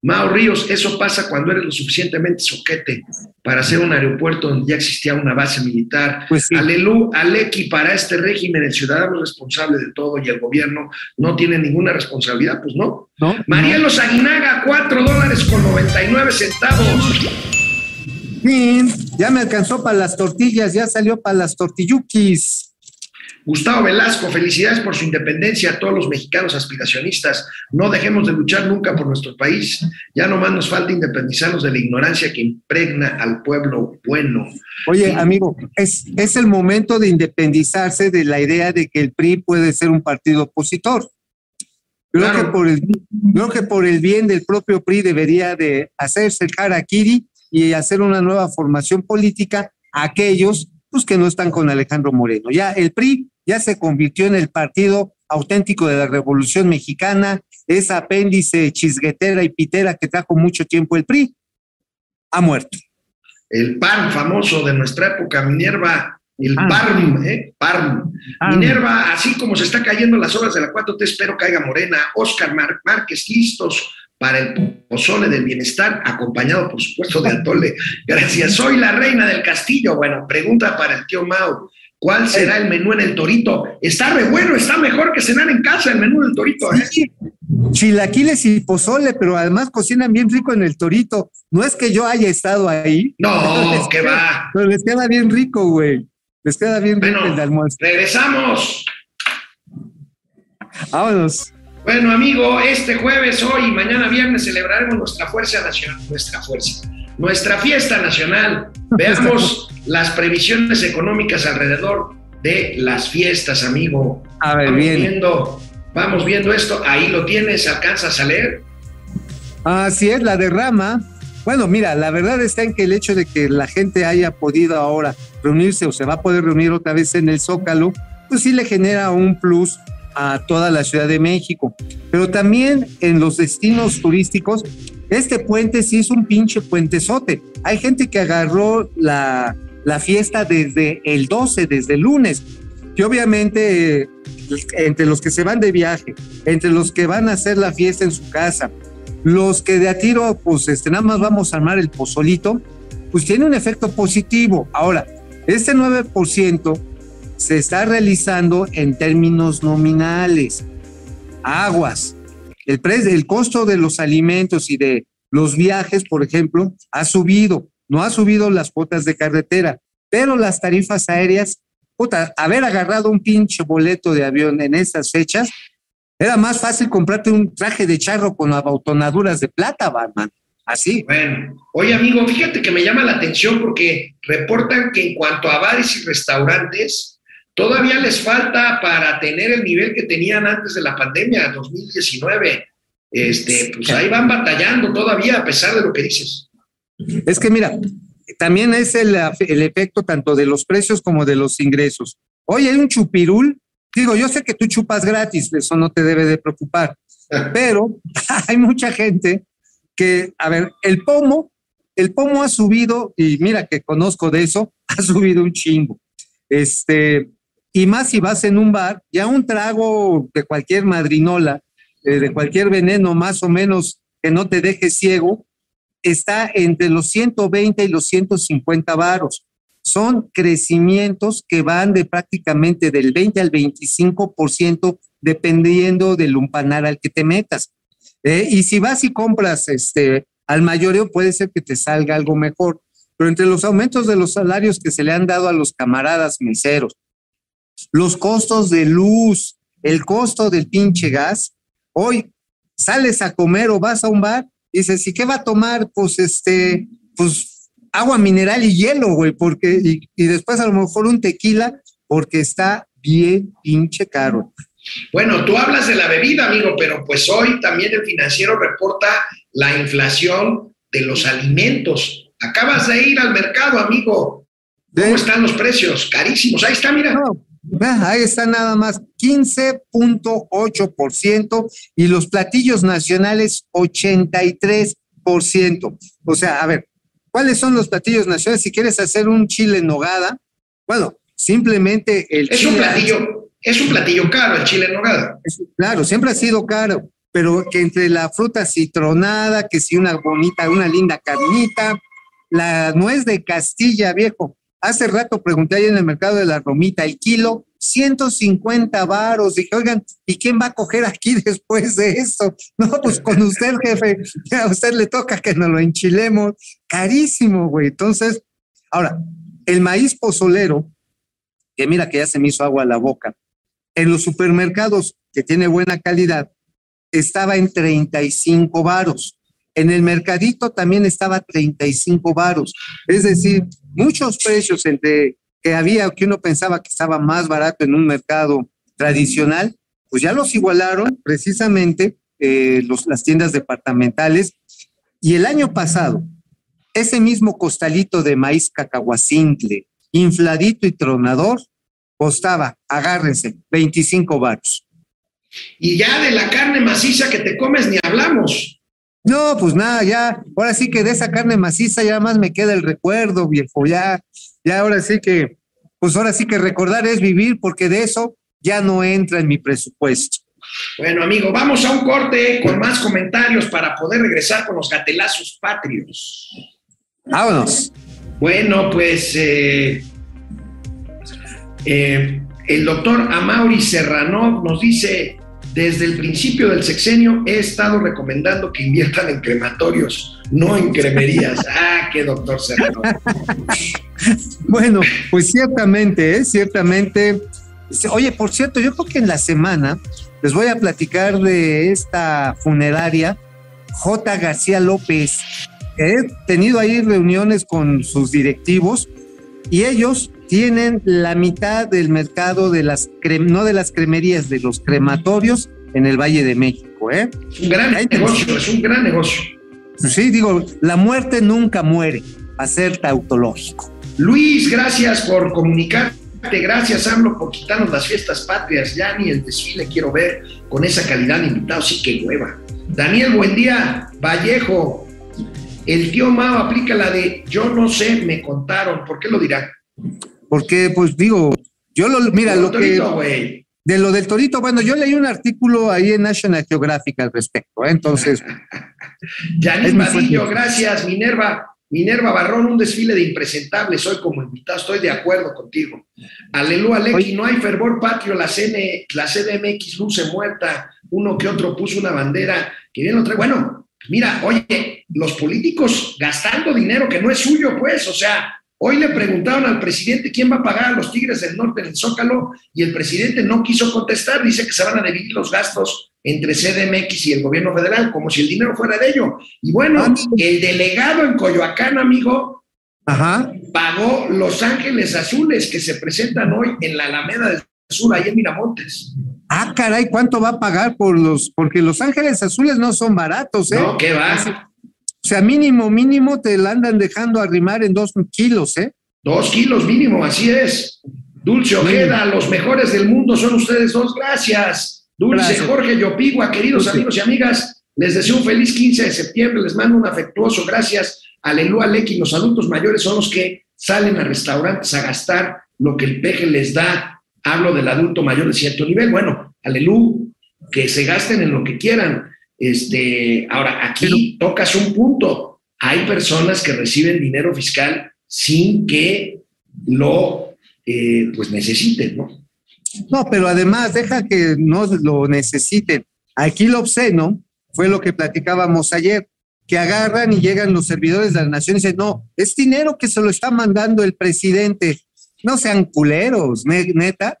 Mau Ríos, eso pasa cuando eres lo suficientemente soquete para hacer un aeropuerto donde ya existía una base militar. Pues sí. Alelu, Aleki, para este régimen, el ciudadano es responsable de todo y el gobierno no tiene ninguna responsabilidad, pues no. ¿no? Marielos Aguinaga, 4 dólares con 99 centavos. Fin, ya me alcanzó para las tortillas, ya salió para las tortillukis. Gustavo Velasco, felicidades por su independencia a todos los mexicanos aspiracionistas. No dejemos de luchar nunca por nuestro país. Ya nomás nos falta independizarnos de la ignorancia que impregna al pueblo bueno. Oye, amigo, es, es el momento de independizarse de la idea de que el PRI puede ser un partido opositor. Creo, Claro. que por el, creo que por el bien del propio PRI debería de hacerse el harakiri y hacer una nueva formación política a aquellos pues, que no están con Alejandro Moreno. Ya el PRI ya se convirtió en el partido auténtico de la Revolución Mexicana, esa apéndice chisguetera y pitera que trajo mucho tiempo el PRI, ha muerto. El PAN famoso de nuestra época, Minerva, el Ah. PARM, ¿eh? PARM. Ah. Minerva, así como se está cayendo las obras de la 4T, espero caiga Morena. Oscar Mar- Márquez, listos para el pozole del bienestar, acompañado, por supuesto, de Atole. Gracias. Soy la reina del castillo. Bueno, pregunta para el tío Mau. ¿Cuál será el menú en el torito? Está re bueno, está mejor que cenar en casa el menú del torito, ¿eh? Sí, chilaquiles y pozole, pero además cocinan bien rico en el torito. No es que yo haya estado ahí. No, que va. Pero les queda bien rico, güey. Les queda bien Bueno. el de almuerzo. Regresamos. Vámonos. Bueno, amigo, este jueves, hoy y mañana viernes celebraremos nuestra fuerza nacional, nuestra fuerza, nuestra fiesta nacional. Veamos las previsiones económicas alrededor de las fiestas, amigo. A ver, Vamos bien. viendo, vamos viendo esto. Ahí lo tienes, alcanzas a leer. Así es, la derrama. Bueno, mira, la verdad está en que el hecho de que la gente haya podido ahora reunirse o se va a poder reunir otra vez en el Zócalo, pues sí le genera un plus a toda la Ciudad de México. Pero también en los destinos turísticos, Este puente sí es un pinche puentezote. Hay gente que agarró la, la fiesta desde el 12, desde el lunes. Y obviamente, eh, entre los que se van de viaje, entre los que van a hacer la fiesta en su casa, los que de a tiro, pues este, nada más vamos a armar el pozolito, pues tiene un efecto positivo. Ahora, este 9% se está realizando en términos nominales. Aguas. El, pre- el costo de los alimentos y de los viajes, por ejemplo, ha subido. No ha subido las cuotas de carretera, pero las tarifas aéreas, puta, haber agarrado un pinche boleto de avión en estas fechas, era más fácil comprarte un traje de charro con abotonaduras de plata, Batman. Así. Bueno, oye amigo, fíjate que me llama la atención porque reportan que en cuanto a bares y restaurantes, todavía les falta para tener el nivel que tenían antes de la pandemia, 2019. Este, pues ahí van batallando todavía, a pesar de lo que dices. Es que mira, también es el, el efecto tanto de los precios como de los ingresos. Oye, hay un chupirul. Digo, yo sé que tú chupas gratis, eso no te debe de preocupar, pero hay mucha gente que, a ver, el pomo, el pomo ha subido, y mira que conozco de eso, ha subido un chingo. Este, y más si vas en un bar, ya un trago de cualquier madrinola, eh, de cualquier veneno más o menos que no te deje ciego, está entre los 120 y los 150 varos. Son crecimientos que van de prácticamente del 20 al 25% dependiendo del lumpanar al que te metas. Eh, y si vas y compras este, al mayoreo, puede ser que te salga algo mejor. Pero entre los aumentos de los salarios que se le han dado a los camaradas meseros, los costos de luz, el costo del pinche gas, hoy sales a comer o vas a un bar, dices, ¿y qué va a tomar? Pues este, pues agua mineral y hielo, güey, porque, y, y después a lo mejor un tequila, porque está bien pinche caro. Bueno, tú hablas de la bebida, amigo, pero pues hoy también el financiero reporta la inflación de los alimentos. Acabas de ir al mercado, amigo. ¿Cómo están los precios? Carísimos. Ahí está, mira. No, ahí está nada más 15.8% y los platillos nacionales 83%. O sea, a ver, ¿cuáles son los platillos nacionales? Si quieres hacer un chile en nogada, bueno, simplemente el es chile un platillo, es un platillo caro el chile en claro, siempre ha sido caro, pero que entre la fruta citronada, que si una bonita, una linda carnita, la nuez de Castilla, viejo. Hace rato pregunté ahí en el mercado de la Romita, el kilo, 150 varos. Dije, oigan, ¿y quién va a coger aquí después de esto? No, pues con usted, jefe. A usted le toca que nos lo enchilemos. Carísimo, güey. Entonces, ahora, el maíz pozolero, que mira que ya se me hizo agua a la boca, en los supermercados que tiene buena calidad, estaba en 35 varos. En el mercadito también estaba 35 varos. Es decir, muchos precios entre que había que uno pensaba que estaba más barato en un mercado tradicional, pues ya los igualaron precisamente eh, las tiendas departamentales. Y el año pasado, ese mismo costalito de maíz cacahuacintle, infladito y tronador, costaba, agárrense, 25 varos. Y ya de la carne maciza que te comes ni hablamos. No, pues nada, ya, ahora sí que de esa carne maciza ya más me queda el recuerdo, viejo, ya, ya ahora sí que, pues ahora sí que recordar es vivir, porque de eso ya no entra en mi presupuesto. Bueno, amigo, vamos a un corte con más comentarios para poder regresar con los gatelazos patrios. Vámonos. Bueno, pues eh, eh, el doctor Amaury Serrano nos dice, desde el principio del sexenio he estado recomendando que inviertan en crematorios, no en cremerías. ah, qué doctor Serrano. Bueno, pues ciertamente, ¿eh? ciertamente. Oye, por cierto, yo creo que en la semana les voy a platicar de esta funeraria, J. García López. He tenido ahí reuniones con sus directivos y ellos tienen la mitad del mercado de las, no de las cremerías, de los crematorios en el Valle de México. ¿eh? Es un gran negocio, es un gran negocio. Sí, digo, la muerte nunca muere, a ser tautológico. Luis, gracias por comunicarte. Gracias, AMLO, por quitarnos las fiestas patrias. Ya ni el desfile quiero ver con esa calidad de invitados. Sí que hueva. Daniel, buen día. Vallejo, el tío Mao aplica la de yo no sé, me contaron. ¿Por qué lo dirá? Porque, pues digo, yo lo, mira, Lo que. torito, güey. De lo del torito, bueno, yo leí un artículo ahí en National Geographic al respecto, ¿eh? entonces. Yanis fuerte. gracias. Minerva, Minerva Barrón, un desfile de impresentables. Hoy como invitado, estoy de acuerdo contigo. Aleluya, Lequi, no hay fervor patrio. La, CN, la CDMX luce muerta. Uno que otro puso una bandera que bien lo trae. Bueno, mira, oye, los políticos gastando dinero que no es suyo, pues, o sea. Hoy le preguntaron al presidente quién va a pagar a los Tigres del Norte en el Zócalo y el presidente no quiso contestar. Dice que se van a dividir los gastos entre CDMX y el gobierno federal, como si el dinero fuera de ellos. Y bueno, el delegado en Coyoacán, amigo, Ajá. pagó Los Ángeles Azules que se presentan hoy en la Alameda del Sur, ahí en Miramontes. Ah, caray, ¿cuánto va a pagar por los? Porque los Ángeles Azules no son baratos, ¿eh? No, ¿qué va? O sea, mínimo, mínimo te la andan dejando arrimar en dos kilos, ¿eh? Dos kilos mínimo, así es. Dulce Ojeda, los mejores del mundo son ustedes dos, gracias. Dulce Gracias. Jorge Yopigua, queridos Dulce. amigos y amigas, les deseo un feliz 15 de septiembre, les mando un afectuoso gracias. Aleluya, Lequi, los adultos mayores son los que salen a restaurantes a gastar lo que el peje les da. Hablo del adulto mayor de cierto nivel. Bueno, aleluya, que se gasten en lo que quieran. Este, ahora, aquí tocas un punto. Hay personas que reciben dinero fiscal sin que lo eh, pues necesiten, ¿no? No, pero además, deja que no lo necesiten. Aquí lo obsceno fue lo que platicábamos ayer, que agarran y llegan los servidores de la nación y dicen, no, es dinero que se lo está mandando el presidente. No sean culeros, ne- neta.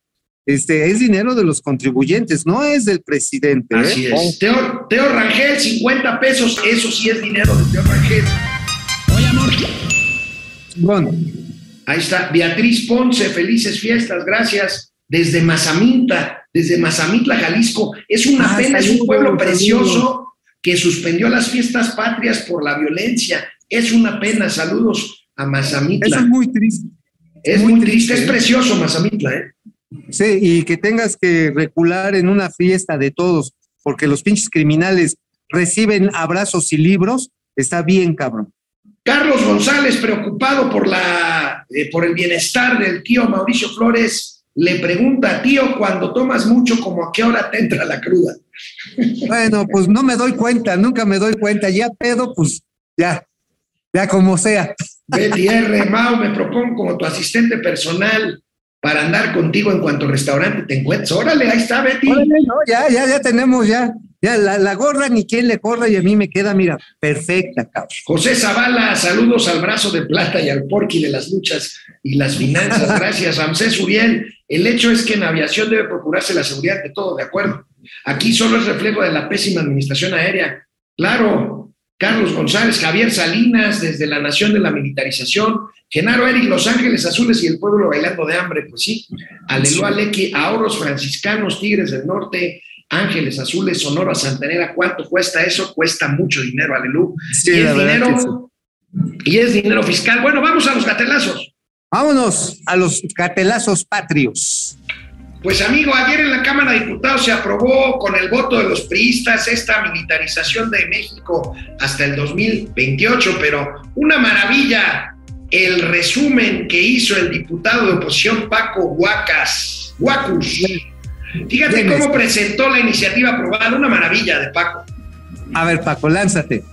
Este, es dinero de los contribuyentes, no es del presidente. ¿eh? Así es. Teo, Teo Rangel, 50 pesos, eso sí es dinero de Teo Rangel. Bueno, Ahí está. Beatriz Ponce, felices fiestas, gracias. Desde Mazamitla, desde Mazamitla, Jalisco. Es una Ah, pena, es un pueblo precioso que suspendió las fiestas patrias por la violencia. Es una pena. Saludos a Mazamitla. eso es muy triste. Es muy, triste, es precioso Mazamitla, ¿eh? Sí, y que tengas que recular en una fiesta de todos, porque los pinches criminales reciben abrazos y libros, está bien, cabrón. Carlos González, preocupado por, la, eh, por el bienestar del tío Mauricio Flores, le pregunta, tío, cuando tomas mucho, ¿como a qué hora te entra la cruda? Bueno, pues no me doy cuenta, nunca me doy cuenta. Ya pedo, pues ya, ya como sea. Betty R. Mau, me propongo como tu asistente personal para andar contigo en cuanto restaurante te encuentres. Órale, ahí está Betty. Órale, no, ya, ya, ya tenemos, ya, ya la, la gorra ni quien le corra y a mí me queda, mira, perfecta, cabrón. José Zavala, saludos al brazo de plata y al porqui de las luchas y las finanzas. Gracias, Ramsés Uriel. El hecho es que en aviación debe procurarse la seguridad de todo, de acuerdo. Aquí solo es reflejo de la pésima administración aérea. Claro, Carlos González, Javier Salinas, desde la Nación de la Militarización, Genaro Eric, Los Ángeles Azules y el pueblo bailando de hambre, pues sí. Aleluya, Lequi, ahorros franciscanos, Tigres del Norte, Ángeles Azules, Sonora Santanera, ¿cuánto cuesta eso? Cuesta mucho dinero, aleluya. Sí, y es dinero, y es dinero fiscal. Bueno, vamos a los gatelazos. Vámonos a los cartelazos patrios. Pues amigo, ayer en la Cámara de Diputados se aprobó con el voto de los priistas esta militarización de México hasta el 2028, pero una maravilla el resumen que hizo el diputado de oposición Paco Huacas, Huacus. Fíjate cómo este. presentó la iniciativa aprobada, una maravilla de Paco. A ver, Paco, lánzate.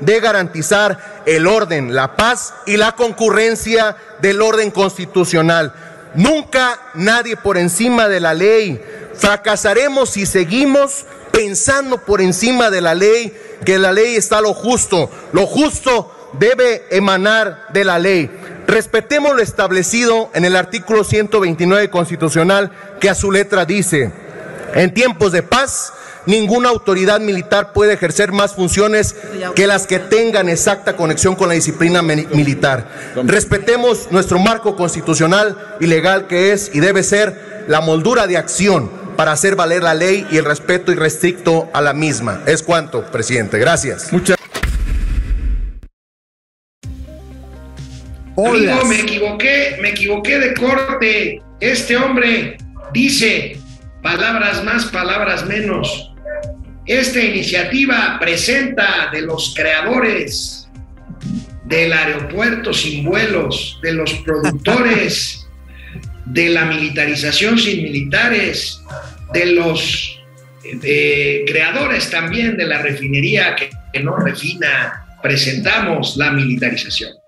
de garantizar el orden, la paz y la concurrencia del orden constitucional. Nunca nadie por encima de la ley. Fracasaremos si seguimos pensando por encima de la ley que la ley está lo justo. Lo justo debe emanar de la ley. Respetemos lo establecido en el artículo 129 constitucional que a su letra dice, en tiempos de paz, ninguna autoridad militar puede ejercer más funciones que las que tengan exacta conexión con la disciplina mi- militar. Respetemos nuestro marco constitucional y legal que es y debe ser la moldura de acción para hacer valer la ley y el respeto irrestricto a la misma. Es cuanto, presidente. Gracias. Muchas Amigo, me equivoqué, me equivoqué de corte. Este hombre dice palabras más, palabras menos. esta iniciativa presenta de los creadores del aeropuerto sin vuelos, de los productores de la militarización sin militares, de los eh, creadores también de la refinería que, que no refina, presentamos la militarización.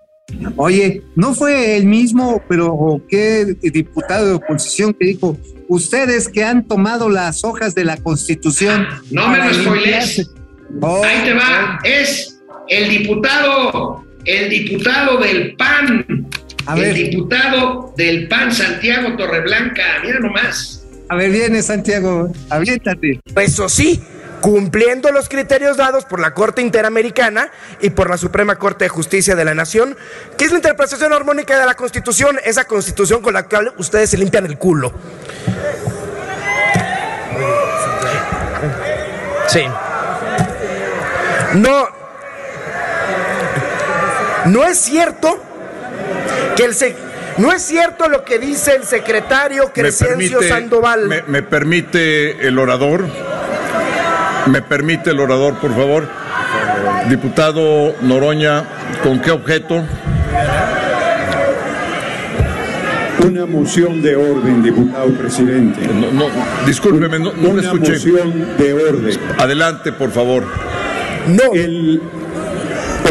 Oye, ¿no fue el mismo, pero qué diputado de oposición que dijo, ustedes que han tomado las hojas de la Constitución? No me lo spoilees. limpiarse"? Oh, Ahí te va, es el diputado, el diputado del PAN, A el ver. diputado del PAN Santiago Torreblanca, mira nomás. A ver, viene Santiago, aviéntate. Eso sí, cumpliendo los criterios dados por la Corte Interamericana y por la Suprema Corte de Justicia de la Nación, que es la interpretación armónica de la Constitución, esa Constitución con la cual ustedes se limpian el culo. Sí. No. No es cierto que el no es cierto lo que dice el secretario Me Crescencio permite, Sandoval. me, me permite el orador. Me permite el orador, por favor. Diputado Noroña, ¿con qué objeto? Una moción de orden, diputado presidente. No, no, discúlpeme, no, no Una escuché. moción de orden. Adelante, por favor. No. El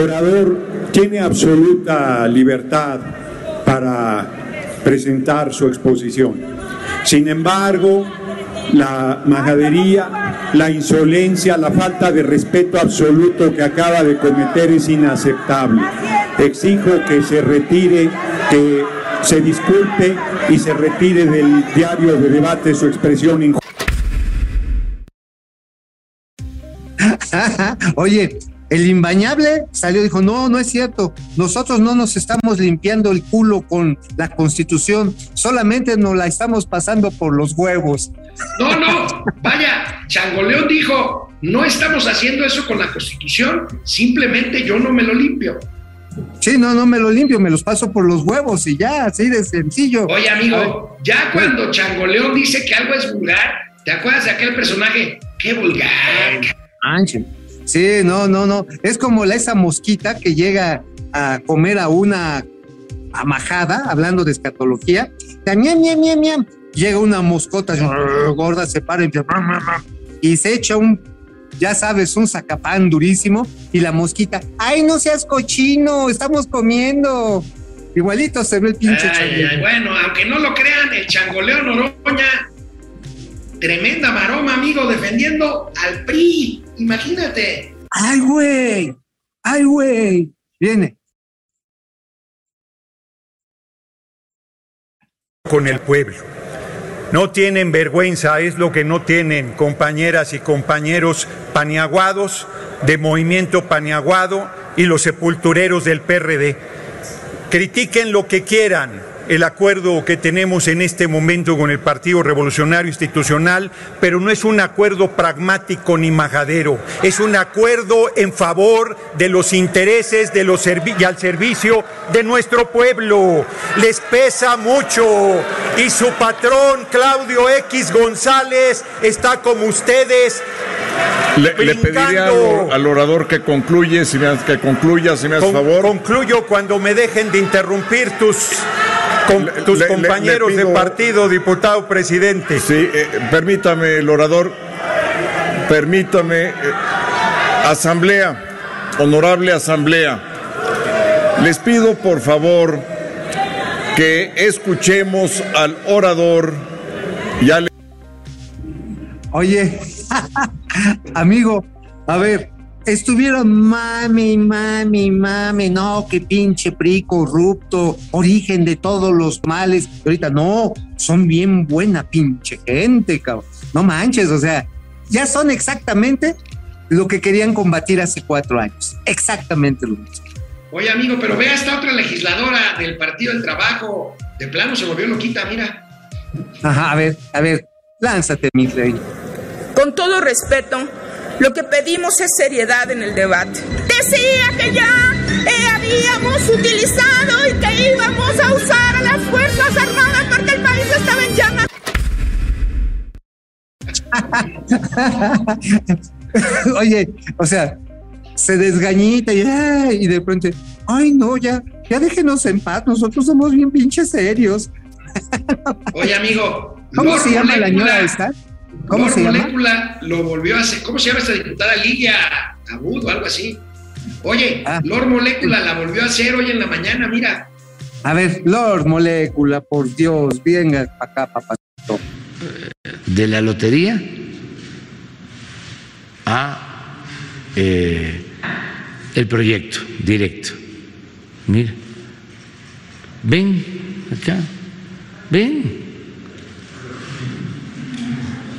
orador tiene absoluta libertad para presentar su exposición. Sin embargo, la majadería, la insolencia, la falta de respeto absoluto que acaba de cometer es inaceptable. Exijo que se retire, que se disculpe y se retire del diario de debate su expresión injusta. Oye, el imbañable salió y dijo, no, no es cierto, nosotros no nos estamos limpiando el culo con la constitución, solamente nos la estamos pasando por los huevos. No, no, vaya, Changoleón dijo, no estamos haciendo eso con la Constitución, simplemente yo no me lo limpio. Sí, no, no me lo limpio, me los paso por los huevos y ya, así de sencillo. Oye, amigo, ya cuando Changoleón dice que algo es vulgar, ¿te acuerdas de aquel personaje? ¡Qué vulgar! Sí, no, no, no. Es como la, esa mosquita que llega a comer a una amajada, hablando de escatología. Miam, miam, miam, miam. Llega una moscota gorda, se para y, se echa un, ya sabes, un zacapán durísimo. Y la mosquita, ¡ay, no seas cochino! Estamos comiendo. Igualito se ve el pinche Ay, bueno, aunque no lo crean, el Changoleón Oroña, tremenda maroma, amigo, defendiendo al PRI. Imagínate. ¡Ay, güey! ¡Ay, güey! Viene. con el pueblo. No tienen vergüenza, es lo que no tienen compañeras y compañeros paniaguados de Movimiento Paniaguado y los sepultureros del PRD. Critiquen lo que quieran el acuerdo que tenemos en este momento con el Partido Revolucionario Institucional, pero no es un acuerdo pragmático ni majadero, es un acuerdo en favor de los intereses de los y al servicio de nuestro pueblo. Les pesa mucho y su patrón Claudio X González está como ustedes Le, le pediría al, al orador que concluye, si me, que concluya, si me hace Con- favor. Concluyo cuando me dejen de interrumpir tus, con- tus le- compañeros le de partido, diputado presidente. Sí, eh, permítame, el orador, permítame, eh, asamblea, honorable asamblea, les pido por favor que escuchemos al orador. Ya le Oye, amigo, a ver, estuvieron mami, mami, mami, no, qué pinche PRI corrupto, origen de todos los males. Y ahorita no, son bien buena pinche gente, cabrón. No manches, o sea, ya son exactamente lo que querían combatir hace cuatro años. Exactamente lo mismo. Oye, amigo, pero vea esta otra legisladora del Partido del Trabajo. De plano se volvió loquita, mira. Ajá, a ver, a ver, lánzate, mi rey. Con todo respeto, lo que pedimos es seriedad en el debate. Decía que ya eh, habíamos utilizado y que íbamos a usar a las Fuerzas Armadas porque el país estaba en llamas. Oye, o sea, se desgañita y, ay, y de pronto, ay, no, ya, ya déjenos en paz, nosotros somos bien pinches serios. Oye, amigo. ¿Cómo se llama la ñora esta? ¿Cómo Lord se llama? Molécula lo volvió a hacer. ¿Cómo se llama esta diputada? Ligia Abud o algo así. Oye, Ah. Lord Molécula la volvió a hacer hoy en la mañana, mira. A ver, Lord Molécula, por Dios, venga para acá, papacito. de la lotería a eh, el proyecto directo. Mira, ven acá, ven.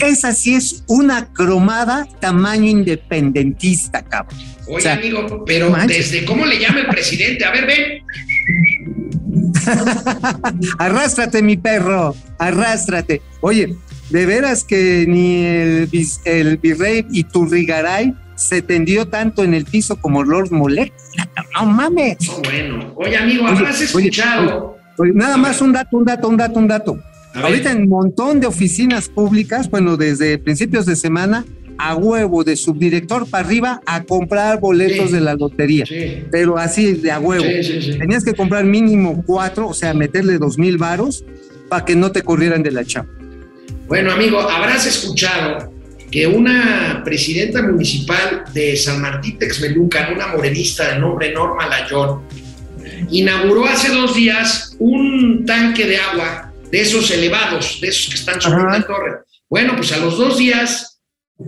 esa sí es una cromada tamaño independentista, cabrón. Oye, O sea, amigo, pero manches. desde cómo le llama el presidente. A ver, ven. arrástrate, mi perro, arrástrate. Oye, de veras que ni el, el virrey Iturrigaray se tendió tanto en el piso como Lord Molécula. No mames. No, bueno. Oye, amigo, habrás oye, escuchado. oye, nada más un dato, un dato, un dato, un dato. Ahorita en un montón de oficinas públicas, bueno, desde principios de semana, a huevo, de subdirector para arriba, a comprar boletos Sí. de la lotería. Sí. Pero así, de a huevo. Sí, sí, sí. Tenías que comprar mínimo cuatro, o sea, meterle dos mil varos para que no te corrieran de la chapa. Bueno, amigo, habrás escuchado que una presidenta municipal de San Martín Texmelucan, una morenista de nombre Norma Layón, inauguró hace dos días un tanque de agua de esos elevados, de esos que están sobre una torre. Bueno, pues a los dos días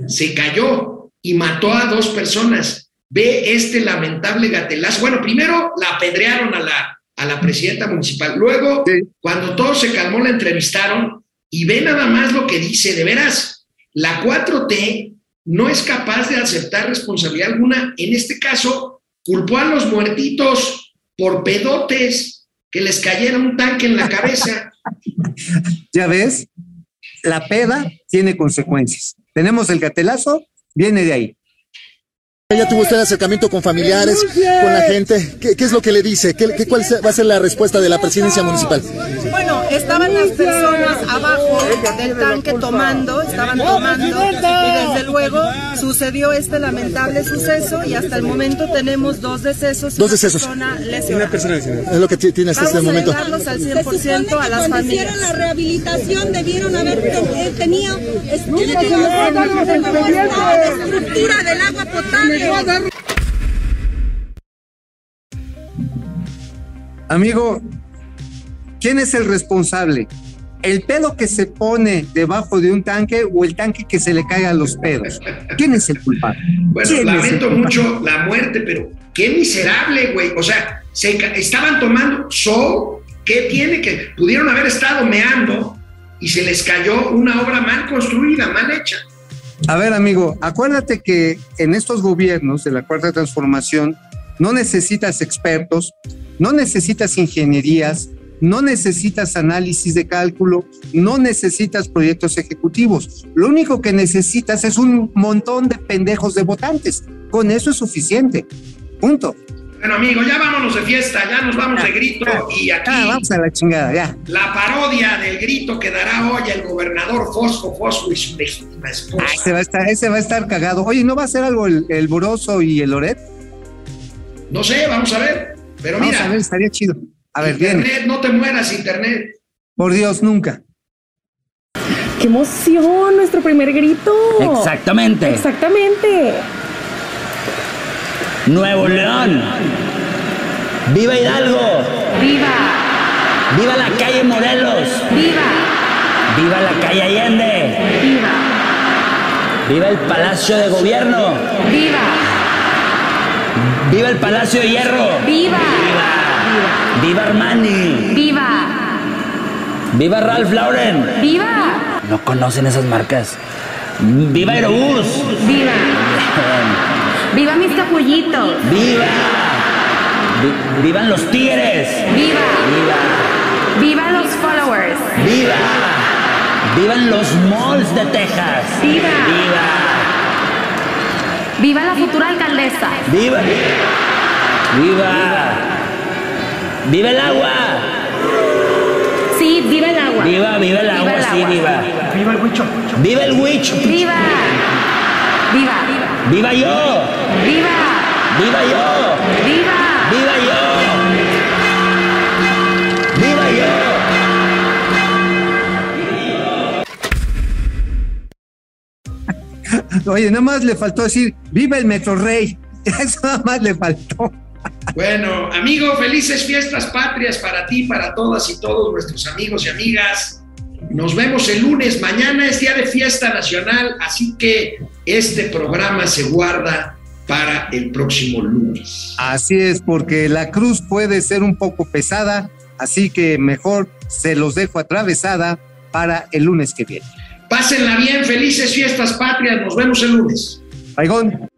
se cayó y mató a dos personas. Ve este lamentable gatelazo. Bueno, primero la apedrearon a la, a la presidenta municipal. Luego, cuando todo se calmó, la entrevistaron y ve nada más lo que dice. De veras, la 4T no es capaz de aceptar responsabilidad alguna. En este caso, culpó a los muertitos por pedotes que les cayera un tanque en la cabeza. Ya ves, la peda tiene consecuencias. Tenemos el gatelazo, viene de ahí. ¿Ya tuvo usted acercamiento con familiares, con la gente? ¿Qué, qué es lo que le dice? ¿Qué, qué- ¿Cuál va a ser la respuesta de la presidencia municipal? Bueno, estaban las personas abajo del tanque tomando, estaban tomando y desde luego sucedió este lamentable suceso y hasta el momento tenemos dos decesos y Dos una decesos. persona lesionada. Es lo que t- tiene hasta Vamos este a momento. llevarlos al Se supone 100% a las familias. hicieron la rehabilitación debieron haber eh, tenido estudios de el la estructura del agua potable. Amigo, ¿quién es el responsable? ¿El pedo que se pone debajo de un tanque o el tanque que se le cae a los pedos? ¿Quién es el culpable? Bueno, ¿Quién es el lamento mucho la muerte, pero qué miserable, güey. O sea, se estaban tomando show. ¿Qué tiene que? Pudieron haber estado meando y se les cayó una obra mal construida, mal hecha. A ver, amigo, acuérdate que en estos gobiernos de la Cuarta Transformación no necesitas expertos, no necesitas ingenierías, no necesitas análisis de cálculo, no necesitas proyectos ejecutivos. Lo único que necesitas es un montón de pendejos de votantes. Con eso es suficiente. Punto. Bueno, amigo, ya vámonos de fiesta, ya nos vamos de grito y aquí Ah, vamos a la chingada, ya. la parodia del grito que dará hoy el gobernador Fosco Fosco y su legítima esposa. Ese va a estar, ese va a estar cagado. Oye, ¿no va a hacer algo el, el Boroso y el Loret? No sé, vamos a ver. Pero Vamos mira, a ver, estaría chido. A ver, bien. internet, no te mueras, internet. Por Dios, nunca. ¡Qué emoción! Nuestro primer grito. Exactamente. Exactamente. Nuevo León. ¡Viva Hidalgo! ¡Viva! ¡Viva la calle Morelos! ¡Viva! ¡Viva la calle Allende! ¡Viva! ¡Viva el Palacio de Gobierno! ¡Viva! ¡Viva el Palacio de Hierro! ¡Viva! ¡Viva Armani! ¡Viva! ¡Viva Ralph Lauren! ¡Viva! No conocen esas marcas. ¡Viva Aerobús! ¡Viva! Viva mis capullitos. ¡Viva! Vi- ¡Vivan los tigres! Viva. ¡Viva! Viva los followers. ¡Viva! ¡Vivan los malls de Texas! Viva. ¡Viva! Viva la futura alcaldesa. ¡Viva! ¡Viva! ¡Viva el agua! Sí, viva el agua. ¡Viva, viva el agua! sí, viva! ¡Viva el huicho! ¡Viva el huicho! Viva. Viva. ¡Viva yo! Viva. ¡Viva yo! Viva. ¡Viva yo! ¡Viva yo! Oye, nada más le faltó decir, viva el Metro Rey. Eso nada más le faltó. Bueno, amigo, felices fiestas patrias para ti, para todas y todos nuestros amigos y amigas. Nos vemos el lunes. Mañana es día de fiesta nacional, así que este programa se guarda para el próximo lunes. Así es, porque la cruz puede ser un poco pesada, así que mejor se los dejo atravesada para el lunes que viene. Pásenla bien, felices fiestas patrias. Nos vemos el lunes. Baigón.